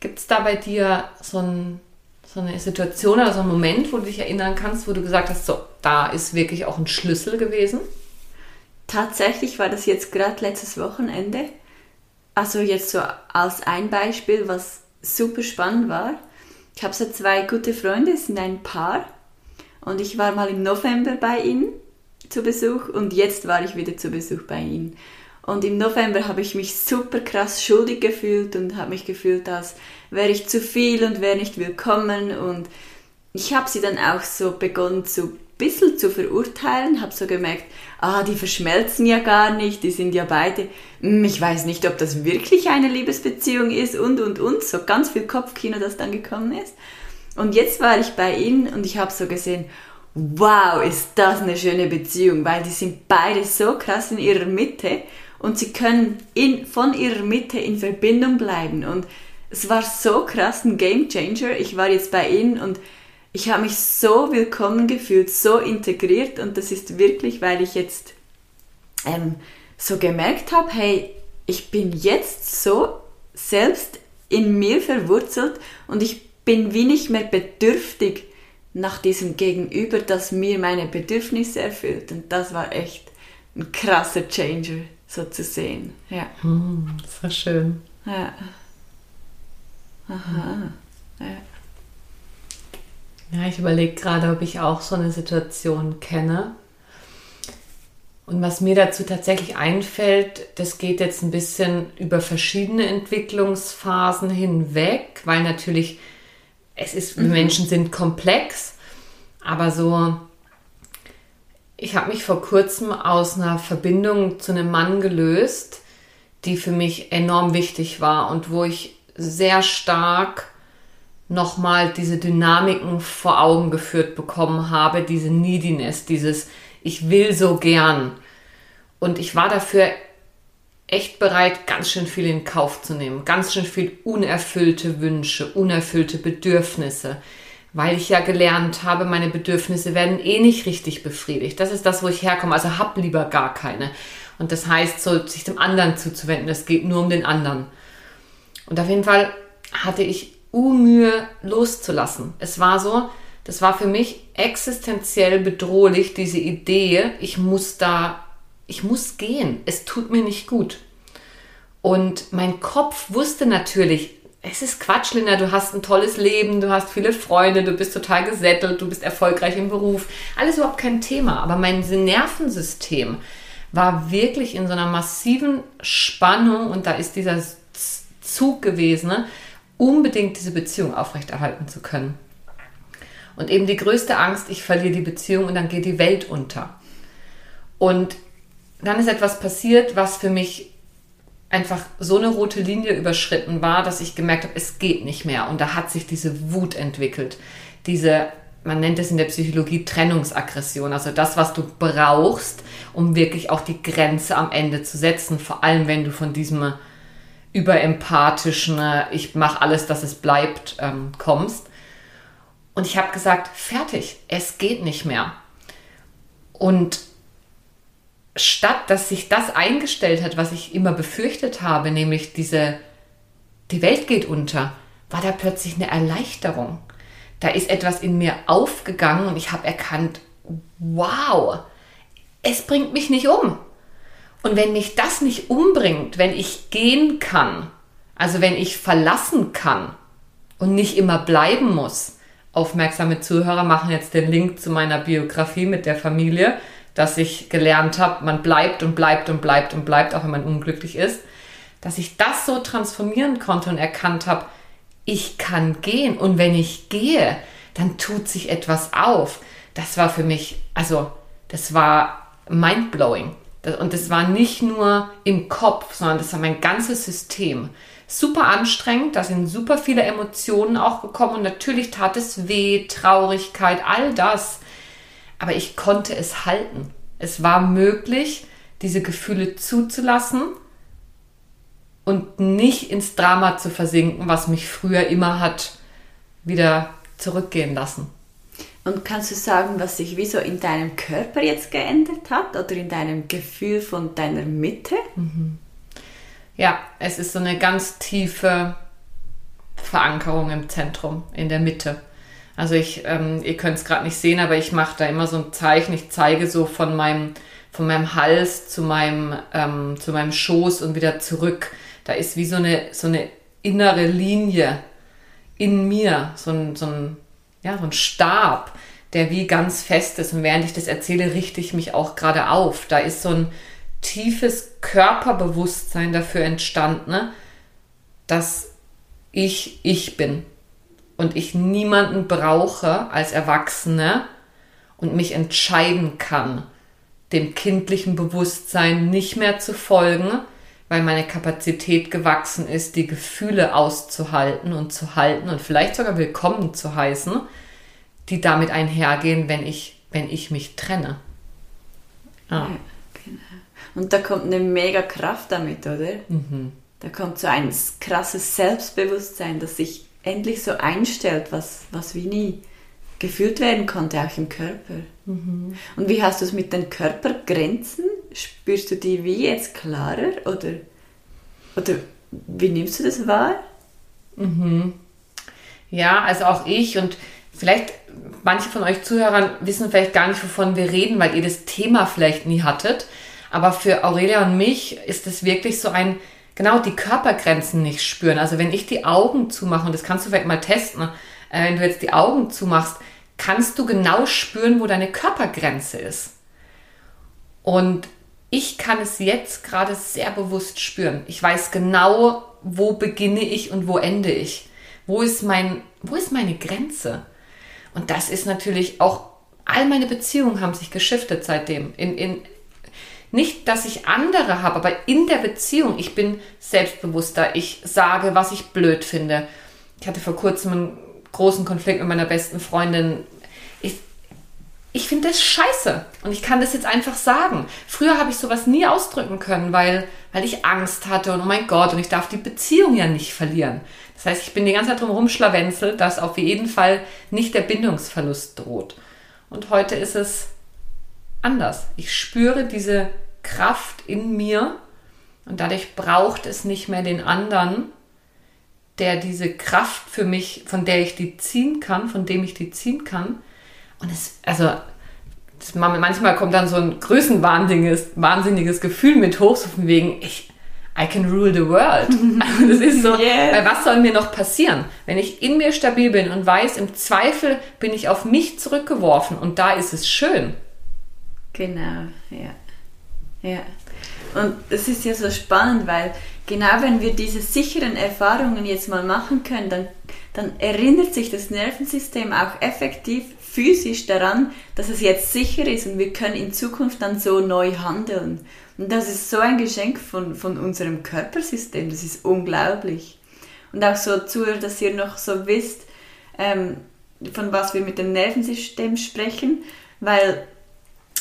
gibt es da bei dir so, ein, so eine Situation oder so einen Moment, wo du dich erinnern kannst, wo du gesagt hast, so, da ist wirklich auch ein Schlüssel gewesen? Tatsächlich war das jetzt gerade letztes Wochenende. Also jetzt so als ein Beispiel, was super spannend war. Ich habe so zwei gute Freunde, es sind ein Paar und ich war mal im November bei ihnen zu Besuch und jetzt war ich wieder zu Besuch bei ihnen. Und im November habe ich mich super krass schuldig gefühlt und habe mich gefühlt, als wäre ich zu viel und wäre nicht willkommen. Und ich habe sie dann auch so begonnen, ein bisschen zu verurteilen, habe so gemerkt, ah, die verschmelzen ja gar nicht, die sind ja beide, hm, ich weiß nicht, ob das wirklich eine Liebesbeziehung ist und, und, und, so ganz viel Kopfkino, das dann gekommen ist. Und jetzt war ich bei ihnen und ich habe so gesehen, wow, ist das eine schöne Beziehung, weil die sind beide so krass in ihrer Mitte und sie können in, von ihrer Mitte in Verbindung bleiben. Und es war so krass ein Game Changer. Ich war jetzt bei ihnen und ich habe mich so willkommen gefühlt, so integriert und das ist wirklich, weil ich jetzt ähm, so gemerkt habe, hey, ich bin jetzt so selbst in mir verwurzelt und ich bin wie nicht mehr bedürftig nach diesem Gegenüber, das mir meine Bedürfnisse erfüllt. Und das war echt ein krasser Changer, so zu sehen. Ja. Hm, so schön. Ja. Aha. Ja. Ja, ich überlege gerade, ob ich auch so eine Situation kenne. Und was mir dazu tatsächlich einfällt, das geht jetzt ein bisschen über verschiedene Entwicklungsphasen hinweg, weil natürlich es ist, mhm. Menschen sind komplex, aber so, ich habe mich vor kurzem aus einer Verbindung zu einem Mann gelöst, die für mich enorm wichtig war und wo ich sehr stark nochmal diese Dynamiken vor Augen geführt bekommen habe, diese Neediness, dieses ich will so gern. Und ich war dafür echt bereit, ganz schön viel in Kauf zu nehmen. Ganz schön viel unerfüllte Wünsche, unerfüllte Bedürfnisse. Weil ich ja gelernt habe, meine Bedürfnisse werden eh nicht richtig befriedigt. Das ist das, wo ich herkomme. Also hab lieber gar keine. Und das heißt, so sich dem anderen zuzuwenden, das geht nur um den anderen. Und auf jeden Fall hatte ich Mühe loszulassen. Es war so, das war für mich existenziell bedrohlich, diese Idee, ich muss da ich muss gehen, es tut mir nicht gut. Und mein Kopf wusste natürlich, es ist Quatsch, Linda, du hast ein tolles Leben, du hast viele Freunde, du bist total gesettelt, du bist erfolgreich im Beruf. Alles überhaupt kein Thema. Aber mein Nervensystem war wirklich in so einer massiven Spannung und da ist dieser Zug gewesen, ne, unbedingt diese Beziehung aufrechterhalten zu können. Und eben die größte Angst, ich verliere die Beziehung und dann geht die Welt unter. Und dann ist etwas passiert, was für mich einfach so eine rote Linie überschritten war, dass ich gemerkt habe, es geht nicht mehr. Und da hat sich diese Wut entwickelt. Diese, man nennt es in der Psychologie Trennungsaggression. Also das, was du brauchst, um wirklich auch die Grenze am Ende zu setzen. Vor allem, wenn du von diesem überempathischen, ich mache alles, dass es bleibt, ähm, kommst. Und ich habe gesagt, fertig, es geht nicht mehr. Und statt dass sich das eingestellt hat, was ich immer befürchtet habe, nämlich diese, die Welt geht unter, war da plötzlich eine Erleichterung. Da ist etwas in mir aufgegangen und ich habe erkannt, wow, es bringt mich nicht um. Und wenn mich das nicht umbringt, wenn ich gehen kann, also wenn ich verlassen kann und nicht immer bleiben muss, aufmerksame Zuhörer machen jetzt den Link zu meiner Biografie mit der Familie, dass ich gelernt habe, man bleibt und bleibt und bleibt und bleibt, auch wenn man unglücklich ist, dass ich das so transformieren konnte und erkannt habe, ich kann gehen und wenn ich gehe, dann tut sich etwas auf. Das war für mich, also das war mindblowing. Und das war nicht nur im Kopf, sondern das war mein ganzes System. Super anstrengend, da sind super viele Emotionen auch gekommen und natürlich tat es weh, Traurigkeit, all das. Aber ich konnte es halten. Es war möglich, diese Gefühle zuzulassen und nicht ins Drama zu versinken, was mich früher immer hat wieder zurückgehen lassen. Und kannst du sagen, was sich wieso in deinem Körper jetzt geändert hat oder in deinem Gefühl von deiner Mitte? Mhm. Ja, es ist so eine ganz tiefe Verankerung im Zentrum, in der Mitte. Also ich, ähm, ihr könnt es gerade nicht sehen, aber ich mache da immer so ein Zeichen. Ich zeige so von meinem, von meinem Hals zu meinem, ähm, zu meinem Schoß und wieder zurück. Da ist wie so eine, so eine innere Linie in mir, so ein, so ein ja, so ein Stab, der wie ganz fest ist. Und während ich das erzähle, richte ich mich auch gerade auf. Da ist so ein tiefes Körperbewusstsein dafür entstanden, ne, dass ich ich bin und ich niemanden brauche als Erwachsene und mich entscheiden kann, dem kindlichen Bewusstsein nicht mehr zu folgen, weil meine Kapazität gewachsen ist, die Gefühle auszuhalten und zu halten und vielleicht sogar willkommen zu heißen, die damit einhergehen, wenn ich, wenn ich mich trenne. Ah. Ja, genau. Und da kommt eine mega Kraft damit, oder? Mhm. Da kommt so ein krasses Selbstbewusstsein, das sich endlich so einstellt, was, was wie nie gefühlt werden konnte, auch im Körper. Mhm. Und wie hast du es mit den Körpergrenzen? Spürst du die wie jetzt klarer oder, oder wie nimmst du das wahr? Mhm. Ja, also auch ich und vielleicht manche von euch Zuhörern wissen vielleicht gar nicht, wovon wir reden, weil ihr das Thema vielleicht nie hattet. Aber für Aurelia und mich ist es wirklich so ein, genau, die Körpergrenzen nicht spüren. Also wenn ich die Augen zumache, und das kannst du vielleicht mal testen, äh, wenn du jetzt die Augen zumachst, kannst du genau spüren, wo deine Körpergrenze ist. Und ich kann es jetzt gerade sehr bewusst spüren. Ich weiß genau, wo beginne ich und wo ende ich. Wo ist mein, wo ist meine Grenze? Und das ist natürlich auch, all meine Beziehungen haben sich geschiftet seitdem. In, in, nicht, dass ich andere habe, aber in der Beziehung, ich bin selbstbewusster, ich sage, was ich blöd finde. Ich hatte vor kurzem einen großen Konflikt mit meiner besten Freundin ich finde das scheiße. Und ich kann das jetzt einfach sagen. Früher habe ich sowas nie ausdrücken können, weil, weil ich Angst hatte und oh mein Gott, und ich darf die Beziehung ja nicht verlieren. Das heißt, ich bin die ganze Zeit drum rumschlawenzelt, dass auf jeden Fall nicht der Bindungsverlust droht. Und heute ist es anders. Ich spüre diese Kraft in mir und dadurch braucht es nicht mehr den anderen, der diese Kraft für mich, von der ich die ziehen kann, von dem ich die ziehen kann, und es, also, das, manchmal kommt dann so ein größenwahnsinniges wahnsinniges Gefühl mit hoch, so von wegen, ich, I can rule the world. Also das ist so, yes. weil was soll mir noch passieren? Wenn ich in mir stabil bin und weiß, im Zweifel bin ich auf mich zurückgeworfen und da ist es schön. Genau, ja. Ja. Und es ist ja so spannend, weil genau wenn wir diese sicheren Erfahrungen jetzt mal machen können, dann, dann erinnert sich das Nervensystem auch effektiv physisch daran, dass es jetzt sicher ist und wir können in Zukunft dann so neu handeln. Und das ist so ein Geschenk von, von unserem Körpersystem, das ist unglaublich. Und auch so zu, dass ihr noch so wisst, ähm, von was wir mit dem Nervensystem sprechen, weil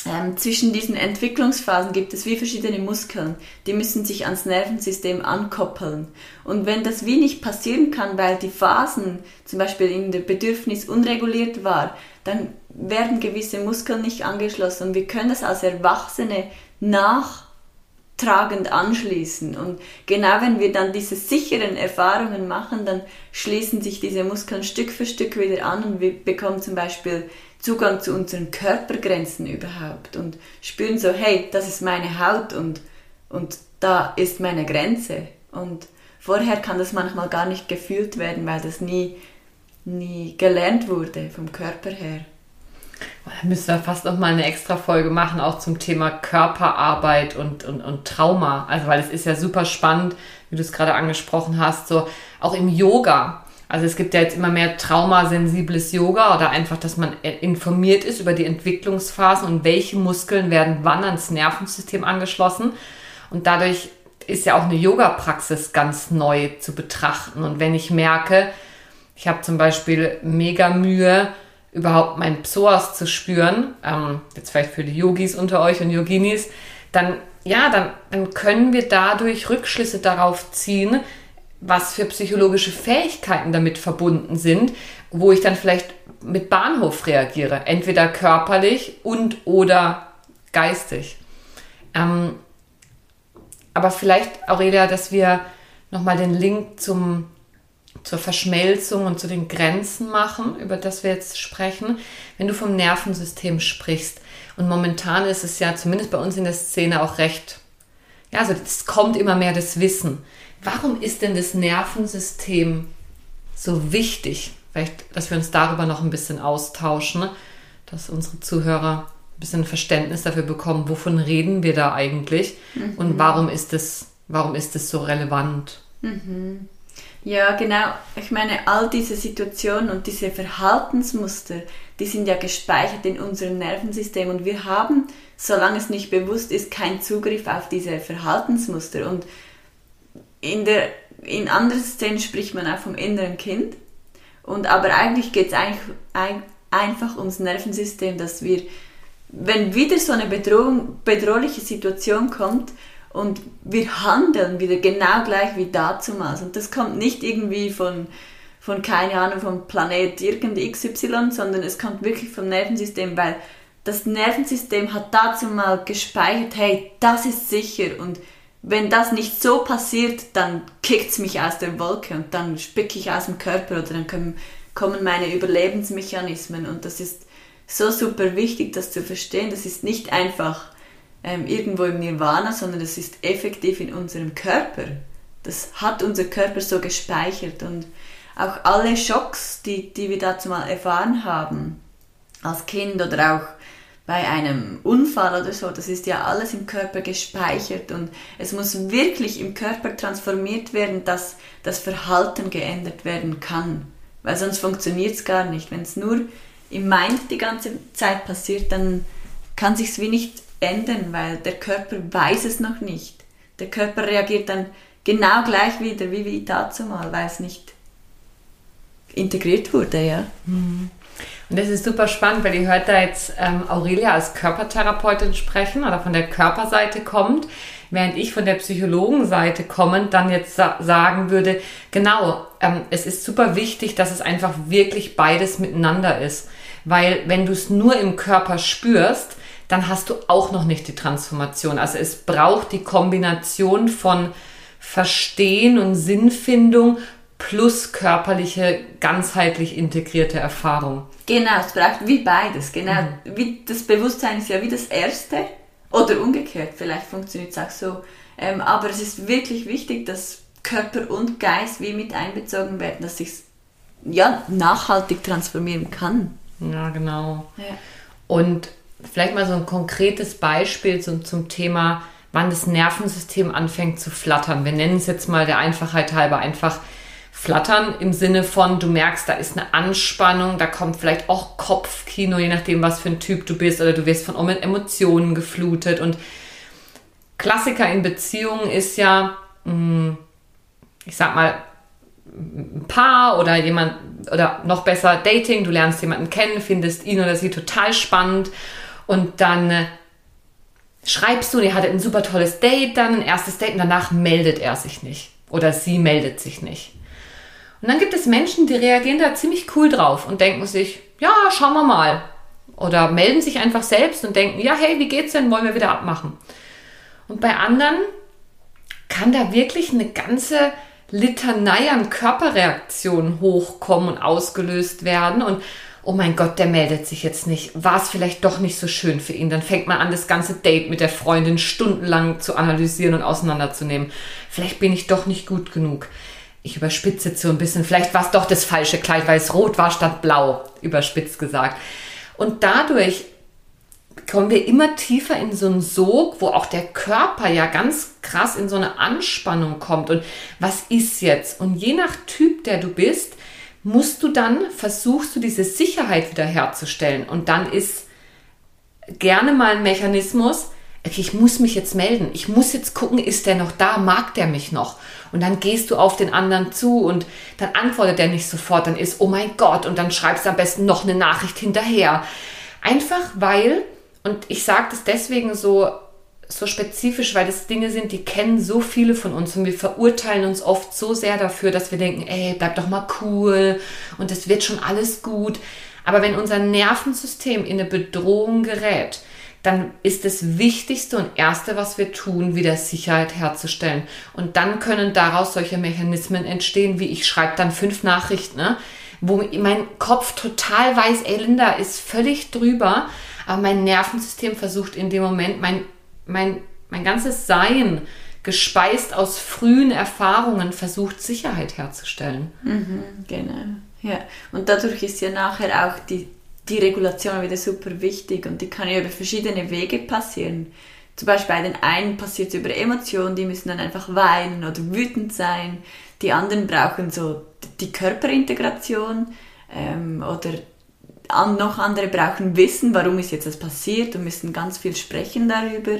ähm, zwischen diesen Entwicklungsphasen gibt es wie verschiedene Muskeln, die müssen sich ans Nervensystem ankoppeln. Und wenn das wie nicht passieren kann, weil die Phasen zum Beispiel in der Bedürfnis unreguliert war, dann werden gewisse Muskeln nicht angeschlossen und wir können es als Erwachsene nachtragend anschließen. Und genau wenn wir dann diese sicheren Erfahrungen machen, dann schließen sich diese Muskeln Stück für Stück wieder an und wir bekommen zum Beispiel Zugang zu unseren Körpergrenzen überhaupt und spüren so, hey, das ist meine Haut und, und da ist meine Grenze. Und vorher kann das manchmal gar nicht gefühlt werden, weil das nie nie gelernt wurde vom Körper her. Da müssen wir fast noch mal eine extra Folge machen, auch zum Thema Körperarbeit und, und, und Trauma. Also, weil es ist ja super spannend, wie du es gerade angesprochen hast, so auch im Yoga. Also es gibt ja jetzt immer mehr traumasensibles Yoga oder einfach, dass man informiert ist über die Entwicklungsphasen und welche Muskeln werden wann ans Nervensystem angeschlossen. Und dadurch ist ja auch eine Yoga-Praxis ganz neu zu betrachten. Und wenn ich merke, ich habe zum Beispiel mega Mühe, überhaupt mein Psoas zu spüren, ähm, jetzt vielleicht für die Yogis unter euch und Yoginis, dann, ja, dann, dann können wir dadurch Rückschlüsse darauf ziehen, was für psychologische Fähigkeiten damit verbunden sind, wo ich dann vielleicht mit Bahnhof reagiere, entweder körperlich und oder geistig. Ähm, aber vielleicht, Aurelia, dass wir nochmal den Link zum zur Verschmelzung und zu den Grenzen machen, über das wir jetzt sprechen, wenn du vom Nervensystem sprichst. Und momentan ist es ja zumindest bei uns in der Szene auch recht, ja, also es kommt immer mehr das Wissen. Warum ist denn das Nervensystem so wichtig? Vielleicht, dass wir uns darüber noch ein bisschen austauschen, dass unsere Zuhörer ein bisschen Verständnis dafür bekommen, wovon reden wir da eigentlich mhm. und warum ist es, warum ist es so relevant? Mhm. Ja, genau. Ich meine, all diese Situationen und diese Verhaltensmuster, die sind ja gespeichert in unserem Nervensystem und wir haben, solange es nicht bewusst ist, keinen Zugriff auf diese Verhaltensmuster. Und in, der, in anderen Szenen spricht man auch vom inneren Kind. Und aber eigentlich geht es eigentlich ein, einfach ums Nervensystem, dass wir, wenn wieder so eine Bedrohung, bedrohliche Situation kommt, und wir handeln wieder genau gleich wie dazumals. Und das kommt nicht irgendwie von, von keine Ahnung, vom Planet irgend XY, sondern es kommt wirklich vom Nervensystem, weil das Nervensystem hat dazu mal gespeichert, hey, das ist sicher und wenn das nicht so passiert, dann kickt es mich aus der Wolke und dann spicke ich aus dem Körper oder dann kommen, kommen meine Überlebensmechanismen und das ist so super wichtig, das zu verstehen. Das ist nicht einfach ähm, irgendwo im Nirvana, sondern das ist effektiv in unserem Körper. Das hat unser Körper so gespeichert und auch alle Schocks, die, die wir dazu mal erfahren haben, als Kind oder auch bei einem Unfall oder so, das ist ja alles im Körper gespeichert und es muss wirklich im Körper transformiert werden, dass das Verhalten geändert werden kann. Weil sonst funktioniert es gar nicht. Wenn es nur im Mind die ganze Zeit passiert, dann kann sich wie nicht ändern, weil der Körper weiß es noch nicht. Der Körper reagiert dann genau gleich wieder wie, wie dazu mal, weil es nicht integriert wurde, ja. Mhm. Und das ist super spannend, weil ihr hört da jetzt ähm, Aurelia als Körpertherapeutin sprechen oder von der Körperseite kommt, während ich von der Psychologenseite kommend dann jetzt sa sagen würde, genau, ähm, es ist super wichtig, dass es einfach wirklich beides miteinander ist. Weil wenn du es nur im Körper spürst, dann hast du auch noch nicht die Transformation. Also es braucht die Kombination von Verstehen und Sinnfindung plus körperliche, ganzheitlich integrierte Erfahrung. Genau, es braucht wie beides. Genau, mhm. wie das Bewusstsein ist ja wie das Erste oder umgekehrt. Vielleicht funktioniert es auch so. Ähm, aber es ist wirklich wichtig, dass Körper und Geist wie mit einbezogen werden, dass sich ja nachhaltig transformieren kann. Ja, genau. Ja. Und vielleicht mal so ein konkretes Beispiel zum, zum Thema, wann das Nervensystem anfängt zu flattern. Wir nennen es jetzt mal der Einfachheit halber einfach flattern im Sinne von, du merkst, da ist eine Anspannung, da kommt vielleicht auch Kopfkino, je nachdem, was für ein Typ du bist, oder du wirst von Emotionen geflutet. Und Klassiker in Beziehungen ist ja, hm, ich sag mal, ein Paar oder jemand, oder noch besser Dating, du lernst jemanden kennen, findest ihn oder sie total spannend und dann äh, schreibst du, ihr hattet ein super tolles Date, dann ein erstes Date und danach meldet er sich nicht. Oder sie meldet sich nicht. Und dann gibt es Menschen, die reagieren da ziemlich cool drauf und denken sich, ja, schauen wir mal. Oder melden sich einfach selbst und denken, ja, hey, wie geht's denn? Wollen wir wieder abmachen? Und bei anderen kann da wirklich eine ganze Litanei an Körperreaktionen hochkommen und ausgelöst werden. Und oh mein Gott, der meldet sich jetzt nicht. War es vielleicht doch nicht so schön für ihn? Dann fängt man an, das ganze Date mit der Freundin stundenlang zu analysieren und auseinanderzunehmen. Vielleicht bin ich doch nicht gut genug. Ich überspitze jetzt so ein bisschen, vielleicht war es doch das falsche Kleid, weil es rot war statt blau, überspitzt gesagt. Und dadurch kommen wir immer tiefer in so einen Sog, wo auch der Körper ja ganz krass in so eine Anspannung kommt. Und was ist jetzt? Und je nach Typ, der du bist, musst du dann, versuchst du diese Sicherheit wiederherzustellen. Und dann ist gerne mal ein Mechanismus, okay, ich muss mich jetzt melden. Ich muss jetzt gucken, ist der noch da? Mag der mich noch? Und dann gehst du auf den anderen zu und dann antwortet er nicht sofort. Dann ist, oh mein Gott, und dann schreibst du am besten noch eine Nachricht hinterher. Einfach weil, und ich sage das deswegen so, so spezifisch, weil das Dinge sind, die kennen so viele von uns und wir verurteilen uns oft so sehr dafür, dass wir denken, ey, bleib doch mal cool und es wird schon alles gut. Aber wenn unser Nervensystem in eine Bedrohung gerät, dann ist das Wichtigste und Erste, was wir tun, wieder Sicherheit herzustellen. Und dann können daraus solche Mechanismen entstehen, wie ich schreibe dann fünf Nachrichten, ne? wo mein Kopf total weiß, ey, Linda ist völlig drüber, aber mein Nervensystem versucht in dem Moment mein, mein, mein ganzes Sein, gespeist aus frühen Erfahrungen, versucht Sicherheit herzustellen. Mhm, genau. Ja, und dadurch ist ja nachher auch die die Regulation wieder super wichtig und die kann ja über verschiedene Wege passieren. Zum Beispiel bei den einen passiert es über Emotionen, die müssen dann einfach weinen oder wütend sein. Die anderen brauchen so die Körperintegration ähm, oder an, noch andere brauchen Wissen, warum ist jetzt das passiert und müssen ganz viel sprechen darüber.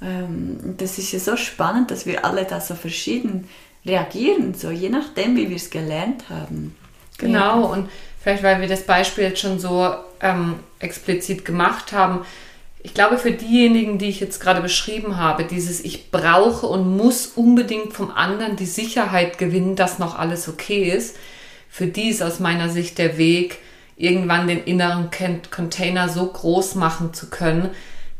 Ähm, das ist ja so spannend, dass wir alle da so verschieden reagieren, so je nachdem, wie wir es gelernt haben. Genau, ja. und vielleicht weil wir das Beispiel jetzt schon so ähm, explizit gemacht haben, ich glaube, für diejenigen, die ich jetzt gerade beschrieben habe, dieses Ich brauche und muss unbedingt vom anderen die Sicherheit gewinnen, dass noch alles okay ist, für die ist aus meiner Sicht der Weg, irgendwann den inneren Container so groß machen zu können,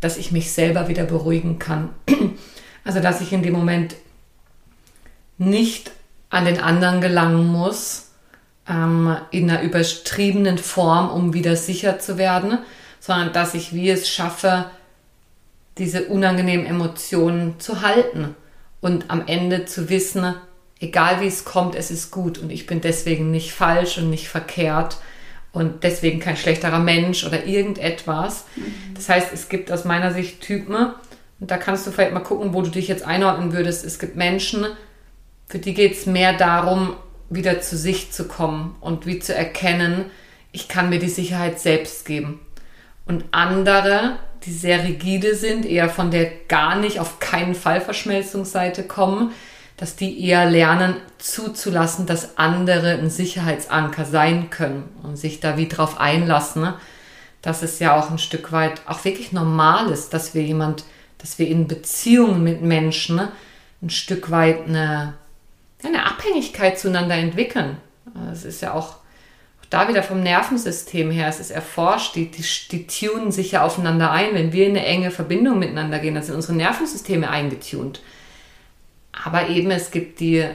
dass ich mich selber wieder beruhigen kann. Also, dass ich in dem Moment nicht an den anderen gelangen muss, ähm, in einer übertriebenen Form, um wieder sicher zu werden, sondern dass ich wie es schaffe, diese unangenehmen Emotionen zu halten und am Ende zu wissen, egal wie es kommt, es ist gut und ich bin deswegen nicht falsch und nicht verkehrt und deswegen kein schlechterer Mensch oder irgendetwas. Mhm. Das heißt, es gibt aus meiner Sicht Typen, und da kannst du vielleicht mal gucken, wo du dich jetzt einordnen würdest. Es gibt Menschen, für die geht es mehr darum, wieder zu sich zu kommen und wie zu erkennen, ich kann mir die Sicherheit selbst geben. Und andere, die sehr rigide sind, eher von der gar nicht auf keinen Fall Verschmelzungsseite kommen, dass die eher lernen zuzulassen, dass andere ein Sicherheitsanker sein können und sich da wie drauf einlassen, dass es ja auch ein Stück weit auch wirklich normal ist, dass wir jemand, dass wir in Beziehungen mit Menschen ein Stück weit eine eine Abhängigkeit zueinander entwickeln. Es ist ja auch, da wieder vom Nervensystem her, es ist erforscht, die, die, die tunen sich ja aufeinander ein. Wenn wir in eine enge Verbindung miteinander gehen, dann sind unsere Nervensysteme eingetunt. Aber eben es gibt die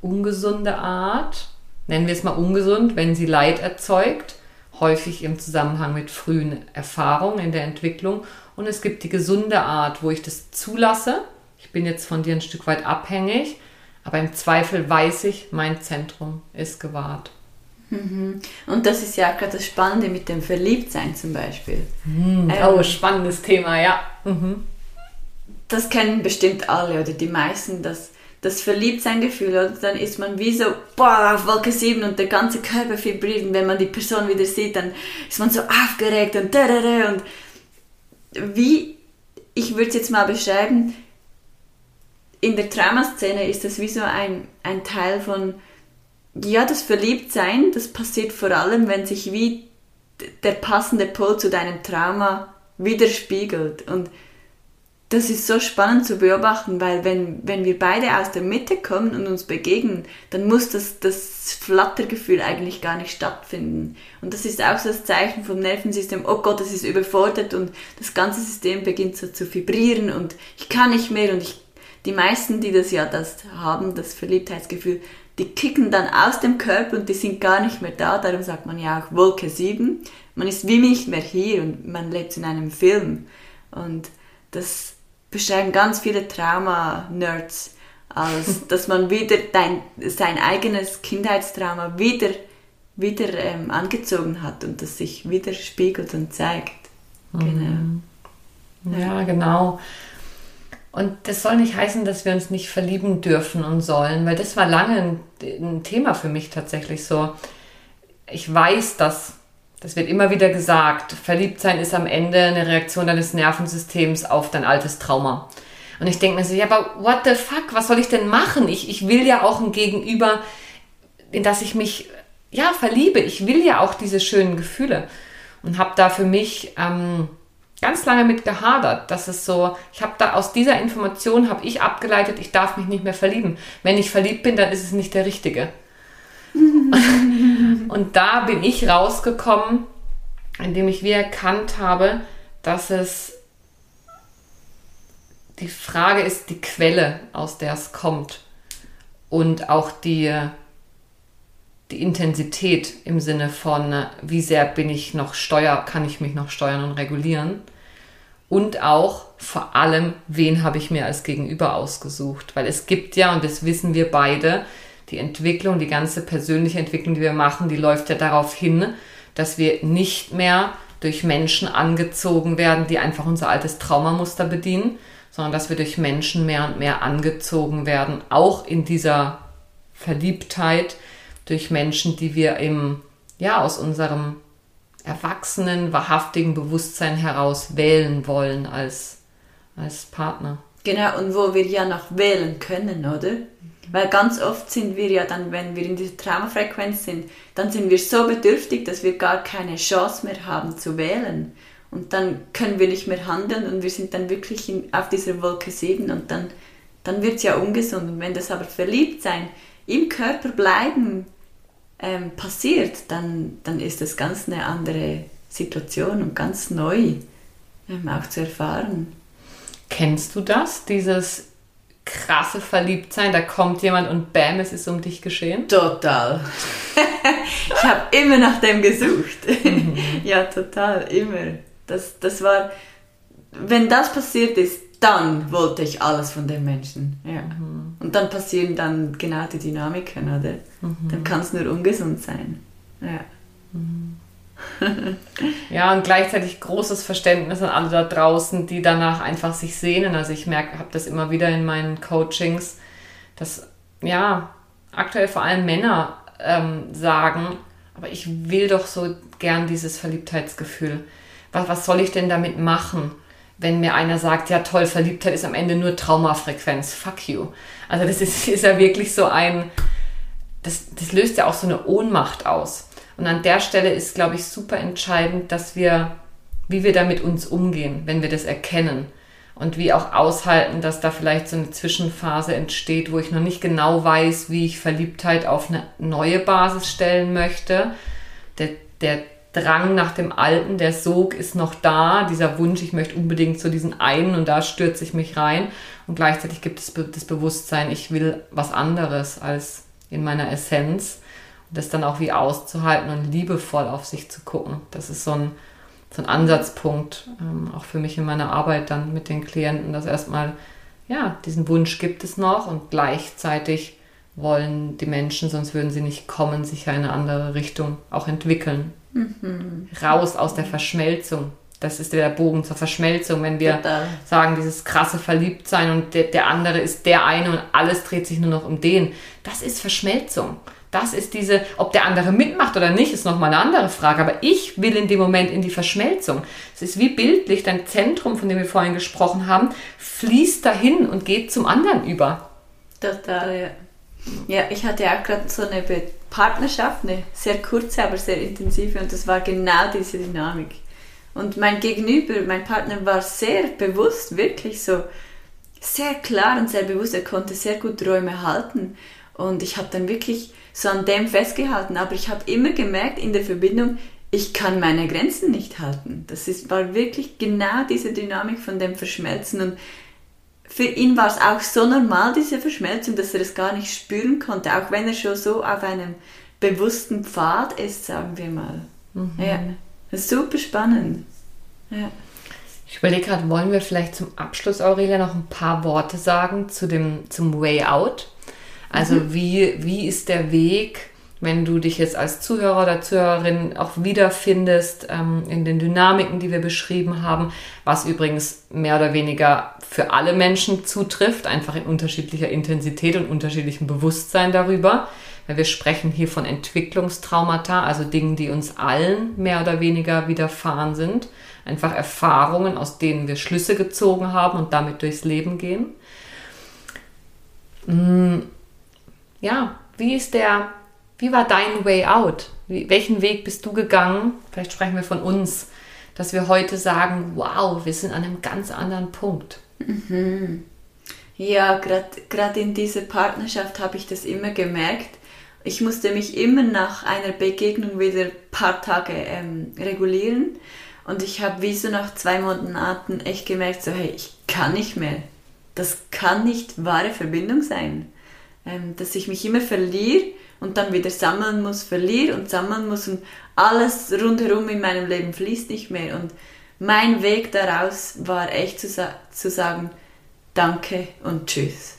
ungesunde Art, nennen wir es mal ungesund, wenn sie Leid erzeugt, häufig im Zusammenhang mit frühen Erfahrungen in der Entwicklung. Und es gibt die gesunde Art, wo ich das zulasse. Ich bin jetzt von dir ein Stück weit abhängig aber im Zweifel weiß ich, mein Zentrum ist gewahrt. Mhm. Und das ist ja gerade das Spannende mit dem Verliebtsein zum Beispiel. Mhm. Ähm, oh, spannendes Thema, ja. Mhm. Das kennen bestimmt alle oder die meisten, das, das Verliebtsein-Gefühl. Oder? Dann ist man wie so, boah, auf Wolke 7 und der ganze Körper vibriert. Und wenn man die Person wieder sieht, dann ist man so aufgeregt und da, da, da. Und wie, ich würde es jetzt mal beschreiben, in der Traumaszene ist das wie so ein, ein Teil von, ja, das Verliebtsein, das passiert vor allem, wenn sich wie der passende Pol zu deinem Trauma widerspiegelt. Und das ist so spannend zu beobachten, weil wenn, wenn wir beide aus der Mitte kommen und uns begegnen, dann muss das, das Flattergefühl eigentlich gar nicht stattfinden. Und das ist auch so das Zeichen vom Nervensystem, oh Gott, es ist überfordert und das ganze System beginnt so zu vibrieren und ich kann nicht mehr und ich die meisten, die das ja das haben, das Verliebtheitsgefühl, die kicken dann aus dem Körper und die sind gar nicht mehr da. Darum sagt man ja auch Wolke 7. Man ist wie nicht mehr hier und man lebt in einem Film. Und das beschreiben ganz viele Trauma-Nerds. als dass man wieder dein, sein eigenes Kindheitstrauma wieder, wieder ähm, angezogen hat und das sich wieder spiegelt und zeigt. Mhm. Genau. Ja, genau. Und das soll nicht heißen, dass wir uns nicht verlieben dürfen und sollen, weil das war lange ein, ein Thema für mich tatsächlich so. Ich weiß, dass das wird immer wieder gesagt. Verliebtsein ist am Ende eine Reaktion deines Nervensystems auf dein altes Trauma. Und ich denke mir so, ja, aber what the fuck, was soll ich denn machen? Ich, ich will ja auch ein Gegenüber, in das ich mich, ja, verliebe. Ich will ja auch diese schönen Gefühle. Und habe da für mich ähm, ganz lange mit gehadert. Das ist so, ich habe da aus dieser Information habe ich abgeleitet, ich darf mich nicht mehr verlieben. Wenn ich verliebt bin, dann ist es nicht der Richtige. und da bin ich rausgekommen, indem ich wie erkannt habe, dass es die Frage ist die Quelle, aus der es kommt. Und auch die, die Intensität im Sinne von, wie sehr bin ich noch steuer, kann ich mich noch steuern und regulieren. Und auch vor allem, wen habe ich mir als Gegenüber ausgesucht. Weil es gibt ja, und das wissen wir beide, die Entwicklung, die ganze persönliche Entwicklung, die wir machen, die läuft ja darauf hin, dass wir nicht mehr durch Menschen angezogen werden, die einfach unser altes Traumamuster bedienen, sondern dass wir durch Menschen mehr und mehr angezogen werden, auch in dieser Verliebtheit durch Menschen, die wir im, ja, aus unserem erwachsenen, wahrhaftigen Bewusstsein heraus wählen wollen als, als Partner. Genau, und wo wir ja noch wählen können, oder? Weil ganz oft sind wir ja dann, wenn wir in dieser Traumafrequenz sind, dann sind wir so bedürftig, dass wir gar keine Chance mehr haben zu wählen. Und dann können wir nicht mehr handeln und wir sind dann wirklich in, auf dieser Wolke 7 und dann, dann wird es ja ungesund. Und wenn das aber verliebt sein, im Körper bleiben ähm, passiert, dann, dann ist das ganz eine andere Situation und ganz neu ähm, auch zu erfahren. Kennst du das, dieses krasse Verliebtsein? Da kommt jemand und bam, es ist um dich geschehen? Total. ich habe immer nach dem gesucht. Mhm. ja, total, immer. Das, das war, wenn das passiert ist, dann wollte ich alles von den Menschen. Ja. Mhm. Und dann passieren dann genau die Dynamiken, oder? Mhm. Dann kann es nur ungesund sein. Ja. Mhm. ja, und gleichzeitig großes Verständnis an alle da draußen, die danach einfach sich sehnen. Also ich merke, habe das immer wieder in meinen Coachings, dass ja aktuell vor allem Männer ähm, sagen, aber ich will doch so gern dieses Verliebtheitsgefühl was, was soll ich denn damit machen? wenn mir einer sagt, ja toll, Verliebtheit ist am Ende nur Traumafrequenz, fuck you. Also das ist, ist ja wirklich so ein, das, das löst ja auch so eine Ohnmacht aus. Und an der Stelle ist, glaube ich, super entscheidend, dass wir, wie wir da mit uns umgehen, wenn wir das erkennen. Und wie auch aushalten, dass da vielleicht so eine Zwischenphase entsteht, wo ich noch nicht genau weiß, wie ich Verliebtheit auf eine neue Basis stellen möchte. Der, der Drang nach dem Alten, der Sog ist noch da, dieser Wunsch, ich möchte unbedingt zu diesen einen und da stürze ich mich rein. Und gleichzeitig gibt es das Bewusstsein, ich will was anderes als in meiner Essenz. Und das dann auch wie auszuhalten und liebevoll auf sich zu gucken. Das ist so ein, so ein Ansatzpunkt, ähm, auch für mich in meiner Arbeit dann mit den Klienten, dass erstmal, ja, diesen Wunsch gibt es noch und gleichzeitig wollen die Menschen, sonst würden sie nicht kommen, sich ja in eine andere Richtung auch entwickeln. Mhm. Raus aus der Verschmelzung. Das ist der Bogen zur Verschmelzung, wenn wir Total. sagen, dieses krasse Verliebtsein und der, der andere ist der eine und alles dreht sich nur noch um den. Das ist Verschmelzung. Das ist diese, ob der andere mitmacht oder nicht, ist nochmal eine andere Frage. Aber ich will in dem Moment in die Verschmelzung. Es ist wie bildlich, dein Zentrum, von dem wir vorhin gesprochen haben, fließt dahin und geht zum anderen über. Total, ja. Ja, ich hatte auch gerade so eine Partnerschaft, eine sehr kurze, aber sehr intensive und das war genau diese Dynamik. Und mein Gegenüber, mein Partner war sehr bewusst, wirklich so sehr klar und sehr bewusst, er konnte sehr gut Räume halten und ich habe dann wirklich so an dem festgehalten, aber ich habe immer gemerkt in der Verbindung, ich kann meine Grenzen nicht halten. Das ist, war wirklich genau diese Dynamik von dem Verschmelzen und für ihn war es auch so normal, diese Verschmelzung, dass er es gar nicht spüren konnte, auch wenn er schon so auf einem bewussten Pfad ist, sagen wir mal. Mhm. Ja, das ist super spannend. Ja. Ich überlege gerade, wollen wir vielleicht zum Abschluss, Aurelia, noch ein paar Worte sagen zu dem, zum Way Out? Also mhm. wie, wie ist der Weg, wenn du dich jetzt als Zuhörer oder Zuhörerin auch wiederfindest ähm, in den Dynamiken, die wir beschrieben haben, was übrigens mehr oder weniger für alle Menschen zutrifft, einfach in unterschiedlicher Intensität und unterschiedlichem Bewusstsein darüber. Weil wir sprechen hier von Entwicklungstraumata, also Dingen, die uns allen mehr oder weniger widerfahren sind. Einfach Erfahrungen, aus denen wir Schlüsse gezogen haben und damit durchs Leben gehen. Mm, ja, wie ist der, wie war dein Way out? Welchen Weg bist du gegangen? Vielleicht sprechen wir von uns, dass wir heute sagen, wow, wir sind an einem ganz anderen Punkt. Mhm. Ja, gerade in dieser Partnerschaft habe ich das immer gemerkt. Ich musste mich immer nach einer Begegnung wieder ein paar Tage ähm, regulieren. Und ich habe wie so nach zwei Monaten echt gemerkt, so hey, ich kann nicht mehr. Das kann nicht wahre Verbindung sein. Ähm, dass ich mich immer verliere und dann wieder sammeln muss, verliere und sammeln muss und alles rundherum in meinem Leben fließt nicht mehr. Und mein Weg daraus war echt zu, sa zu sagen, danke und tschüss.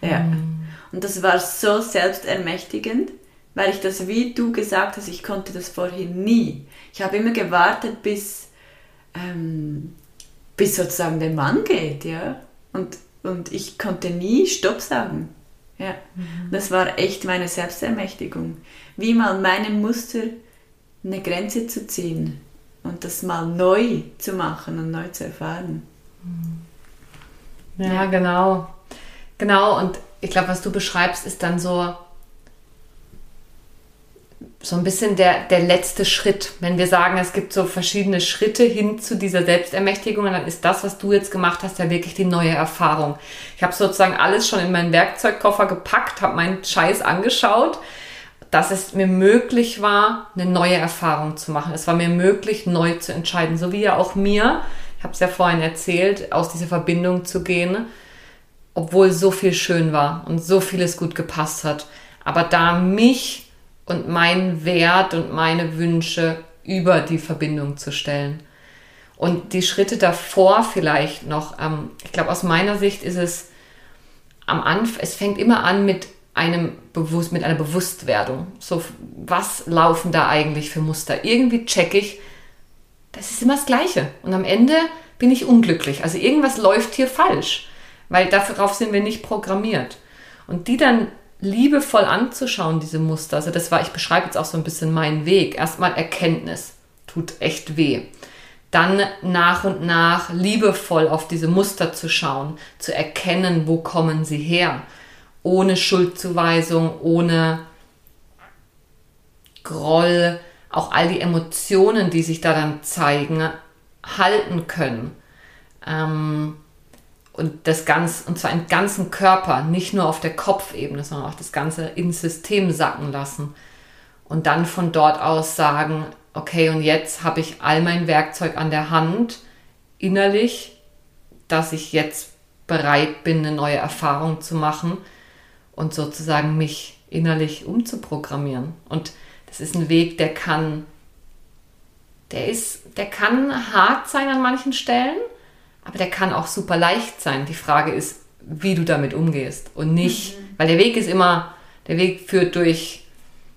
Ja. Mm. Und das war so selbstermächtigend, weil ich das, wie du gesagt hast, ich konnte das vorher nie. Ich habe immer gewartet, bis, ähm, bis sozusagen der Mann geht, ja. Und, und ich konnte nie Stopp sagen. Ja, mhm. das war echt meine Selbstermächtigung. Wie mal meinem Muster eine Grenze zu ziehen und das mal neu zu machen und neu zu erfahren. Ja, ja. genau. Genau, und ich glaube, was du beschreibst, ist dann so, so ein bisschen der, der letzte Schritt. Wenn wir sagen, es gibt so verschiedene Schritte hin zu dieser Selbstermächtigung, dann ist das, was du jetzt gemacht hast, ja wirklich die neue Erfahrung. Ich habe sozusagen alles schon in meinen Werkzeugkoffer gepackt, habe meinen Scheiß angeschaut, dass es mir möglich war, eine neue Erfahrung zu machen. Es war mir möglich, neu zu entscheiden, so wie ja auch mir, ich habe es ja vorhin erzählt, aus dieser Verbindung zu gehen, obwohl so viel schön war und so vieles gut gepasst hat. Aber da mich und meinen Wert und meine Wünsche über die Verbindung zu stellen. Und die Schritte davor vielleicht noch, ähm, ich glaube, aus meiner Sicht ist es am Anfang, es fängt immer an mit einem Bewusst, mit einer Bewusstwerdung. So, was laufen da eigentlich für Muster? Irgendwie check ich, das ist immer das Gleiche. Und am Ende bin ich unglücklich. Also irgendwas läuft hier falsch, weil darauf sind wir nicht programmiert. Und die dann liebevoll anzuschauen, diese Muster. Also das war, ich beschreibe jetzt auch so ein bisschen meinen Weg. Erstmal Erkenntnis, tut echt weh. Dann nach und nach liebevoll auf diese Muster zu schauen, zu erkennen, wo kommen sie her. Ohne Schuldzuweisung, ohne Groll, auch all die Emotionen, die sich da dann zeigen, halten können. Ähm, und das ganz und zwar im ganzen Körper, nicht nur auf der Kopfebene, sondern auch das Ganze ins System sacken lassen und dann von dort aus sagen, okay, und jetzt habe ich all mein Werkzeug an der Hand innerlich, dass ich jetzt bereit bin, eine neue Erfahrung zu machen und sozusagen mich innerlich umzuprogrammieren. Und das ist ein Weg, der kann, der ist, der kann hart sein an manchen Stellen, aber der kann auch super leicht sein. Die Frage ist, wie du damit umgehst und nicht, mhm. weil der Weg ist immer, der Weg führt durch,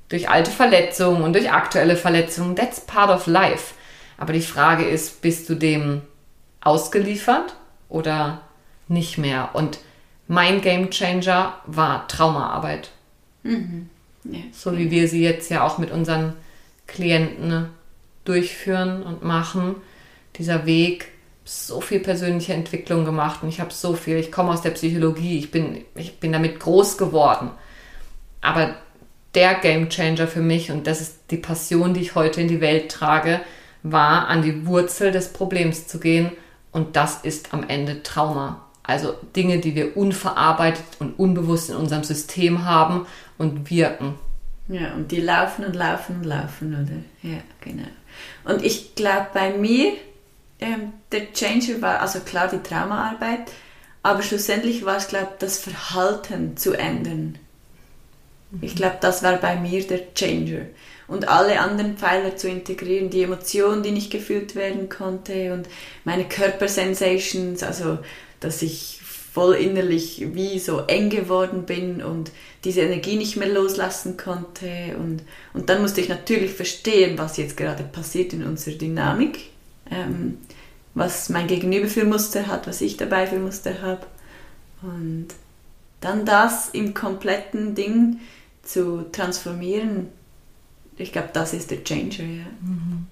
durch alte Verletzungen und durch aktuelle Verletzungen. That's part of life. Aber die Frage ist, bist du dem ausgeliefert oder nicht mehr? Und mein Game Changer war Traumaarbeit. Mhm. Ja. So wie wir sie jetzt ja auch mit unseren Klienten durchführen und machen. Dieser Weg, so viel persönliche Entwicklung gemacht und ich habe so viel, ich komme aus der Psychologie, ich bin, ich bin damit groß geworden. Aber der Game Changer für mich, und das ist die Passion, die ich heute in die Welt trage, war, an die Wurzel des Problems zu gehen. Und das ist am Ende Trauma. Also Dinge, die wir unverarbeitet und unbewusst in unserem System haben und wirken. Ja, und die laufen und laufen und laufen, oder? Ja, genau. Und ich glaube, bei mir ähm, der Changer war, also klar die Traumaarbeit, aber schlussendlich war es, glaube ich, das Verhalten zu ändern. Mhm. Ich glaube, das war bei mir der Changer. Und alle anderen Pfeiler zu integrieren, die Emotionen, die nicht gefühlt werden konnte und meine Körpersensations, also dass ich voll innerlich wie so eng geworden bin und diese Energie nicht mehr loslassen konnte. Und, und dann musste ich natürlich verstehen, was jetzt gerade passiert in unserer Dynamik, ähm, was mein Gegenüber für Muster hat, was ich dabei für Muster habe. Und dann das im kompletten Ding zu transformieren, ich glaube, das ist der Changer, ja. Mhm.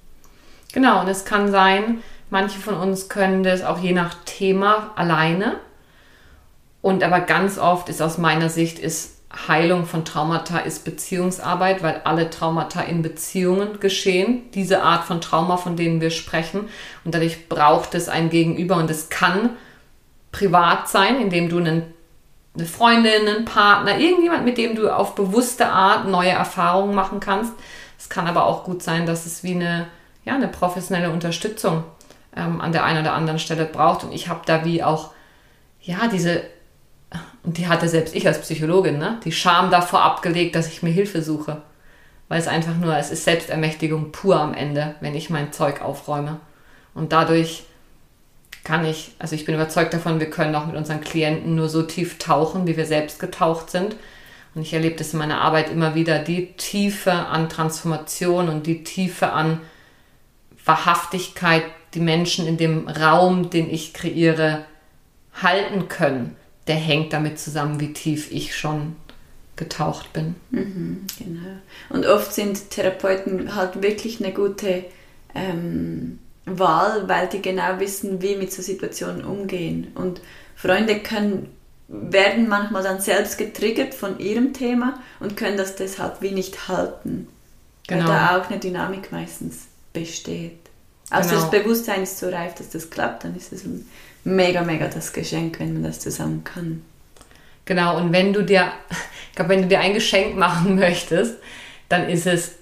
Genau, und es kann sein, manche von uns können das auch je nach Thema alleine. Und aber ganz oft ist aus meiner Sicht ist Heilung von Traumata ist Beziehungsarbeit, weil alle Traumata in Beziehungen geschehen. Diese Art von Trauma, von denen wir sprechen. Und dadurch braucht es ein Gegenüber. Und es kann privat sein, indem du einen, eine Freundin, einen Partner, irgendjemand, mit dem du auf bewusste Art neue Erfahrungen machen kannst. Es kann aber auch gut sein, dass es wie eine, ja, eine professionelle Unterstützung ähm, an der einen oder anderen Stelle braucht. Und ich habe da wie auch, ja, diese und die hatte selbst ich als Psychologin, ne? Die Scham davor abgelegt, dass ich mir Hilfe suche. Weil es einfach nur, es ist Selbstermächtigung pur am Ende, wenn ich mein Zeug aufräume. Und dadurch kann ich, also ich bin überzeugt davon, wir können auch mit unseren Klienten nur so tief tauchen, wie wir selbst getaucht sind. Und ich erlebe das in meiner Arbeit immer wieder, die Tiefe an Transformation und die Tiefe an Wahrhaftigkeit, die Menschen in dem Raum, den ich kreiere, halten können der hängt damit zusammen, wie tief ich schon getaucht bin. Mhm, genau. Und oft sind Therapeuten halt wirklich eine gute ähm, Wahl, weil die genau wissen, wie mit so Situationen umgehen. Und Freunde können, werden manchmal dann selbst getriggert von ihrem Thema und können das deshalb wie nicht halten. Genau. Weil da auch eine Dynamik meistens besteht. Also genau. das Bewusstsein ist so reif, dass das klappt, dann ist es ein mega, mega das Geschenk, wenn man das zusammen kann. Genau, und wenn du dir, ich glaube, wenn du dir ein Geschenk machen möchtest, dann ist es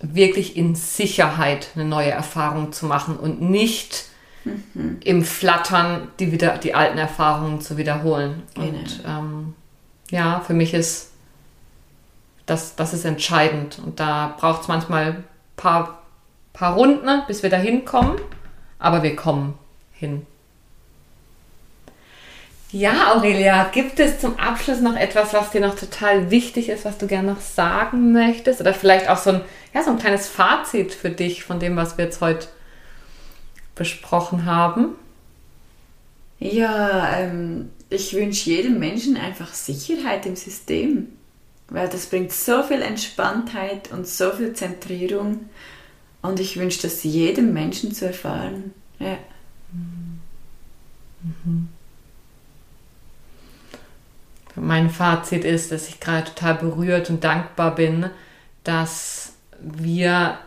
wirklich in Sicherheit eine neue Erfahrung zu machen und nicht mhm. im Flattern die, wieder, die alten Erfahrungen zu wiederholen. Genau. Und ähm, ja, für mich ist das, das ist entscheidend. Und da braucht es manchmal ein paar, paar Runden, bis wir da hinkommen, aber wir kommen hin. Ja, Aurelia, gibt es zum Abschluss noch etwas, was dir noch total wichtig ist, was du gerne noch sagen möchtest? Oder vielleicht auch so ein, ja, so ein kleines Fazit für dich von dem, was wir jetzt heute besprochen haben? Ja, ähm, ich wünsche jedem Menschen einfach Sicherheit im System, weil das bringt so viel Entspanntheit und so viel Zentrierung. Und ich wünsche das jedem Menschen zu erfahren. Ja. Mhm. Mein Fazit ist, dass ich gerade total berührt und dankbar bin, dass wir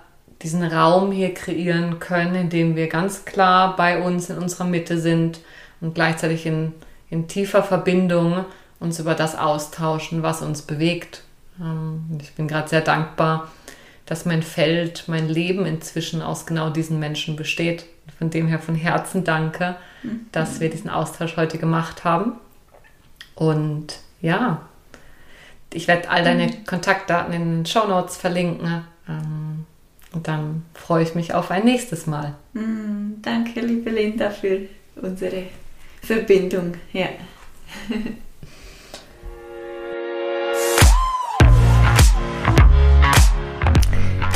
diesen Raum hier kreieren können, in dem wir ganz klar bei uns in unserer Mitte sind und gleichzeitig in, in tiefer Verbindung uns über das austauschen, was uns bewegt. Ähm, ich bin gerade sehr dankbar, dass mein Feld, mein Leben inzwischen aus genau diesen Menschen besteht. Von dem her von Herzen danke, mhm. dass wir diesen Austausch heute gemacht haben. Und ja, ich werde all deine mhm. Kontaktdaten in den Show Notes verlinken. Ähm, und dann freue ich mich auf ein nächstes Mal. Mm, danke, liebe Linda, für unsere Verbindung. Ja.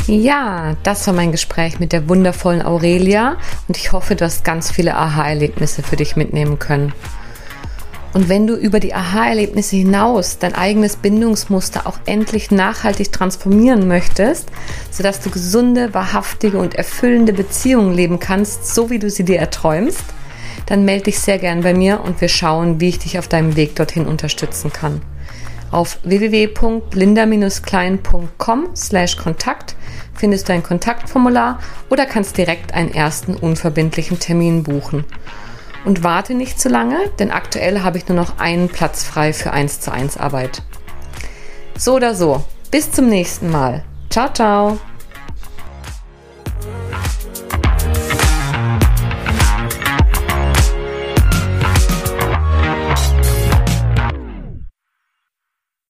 Ja, das war mein Gespräch mit der wundervollen Aurelia und ich hoffe, du hast ganz viele Aha-Erlebnisse für dich mitnehmen können. Und wenn du über die Aha-Erlebnisse hinaus dein eigenes Bindungsmuster auch endlich nachhaltig transformieren möchtest, sodass du gesunde, wahrhaftige und erfüllende Beziehungen leben kannst, so wie du sie dir erträumst, dann melde dich sehr gern bei mir und wir schauen, wie ich dich auf deinem Weg dorthin unterstützen kann. Auf www.linda-klein.com slash Kontakt findest du ein Kontaktformular oder kannst direkt einen ersten unverbindlichen Termin buchen. Und warte nicht zu lange, denn aktuell habe ich nur noch einen Platz frei für 1 zu 1 Arbeit. So oder so, bis zum nächsten Mal. Ciao, ciao.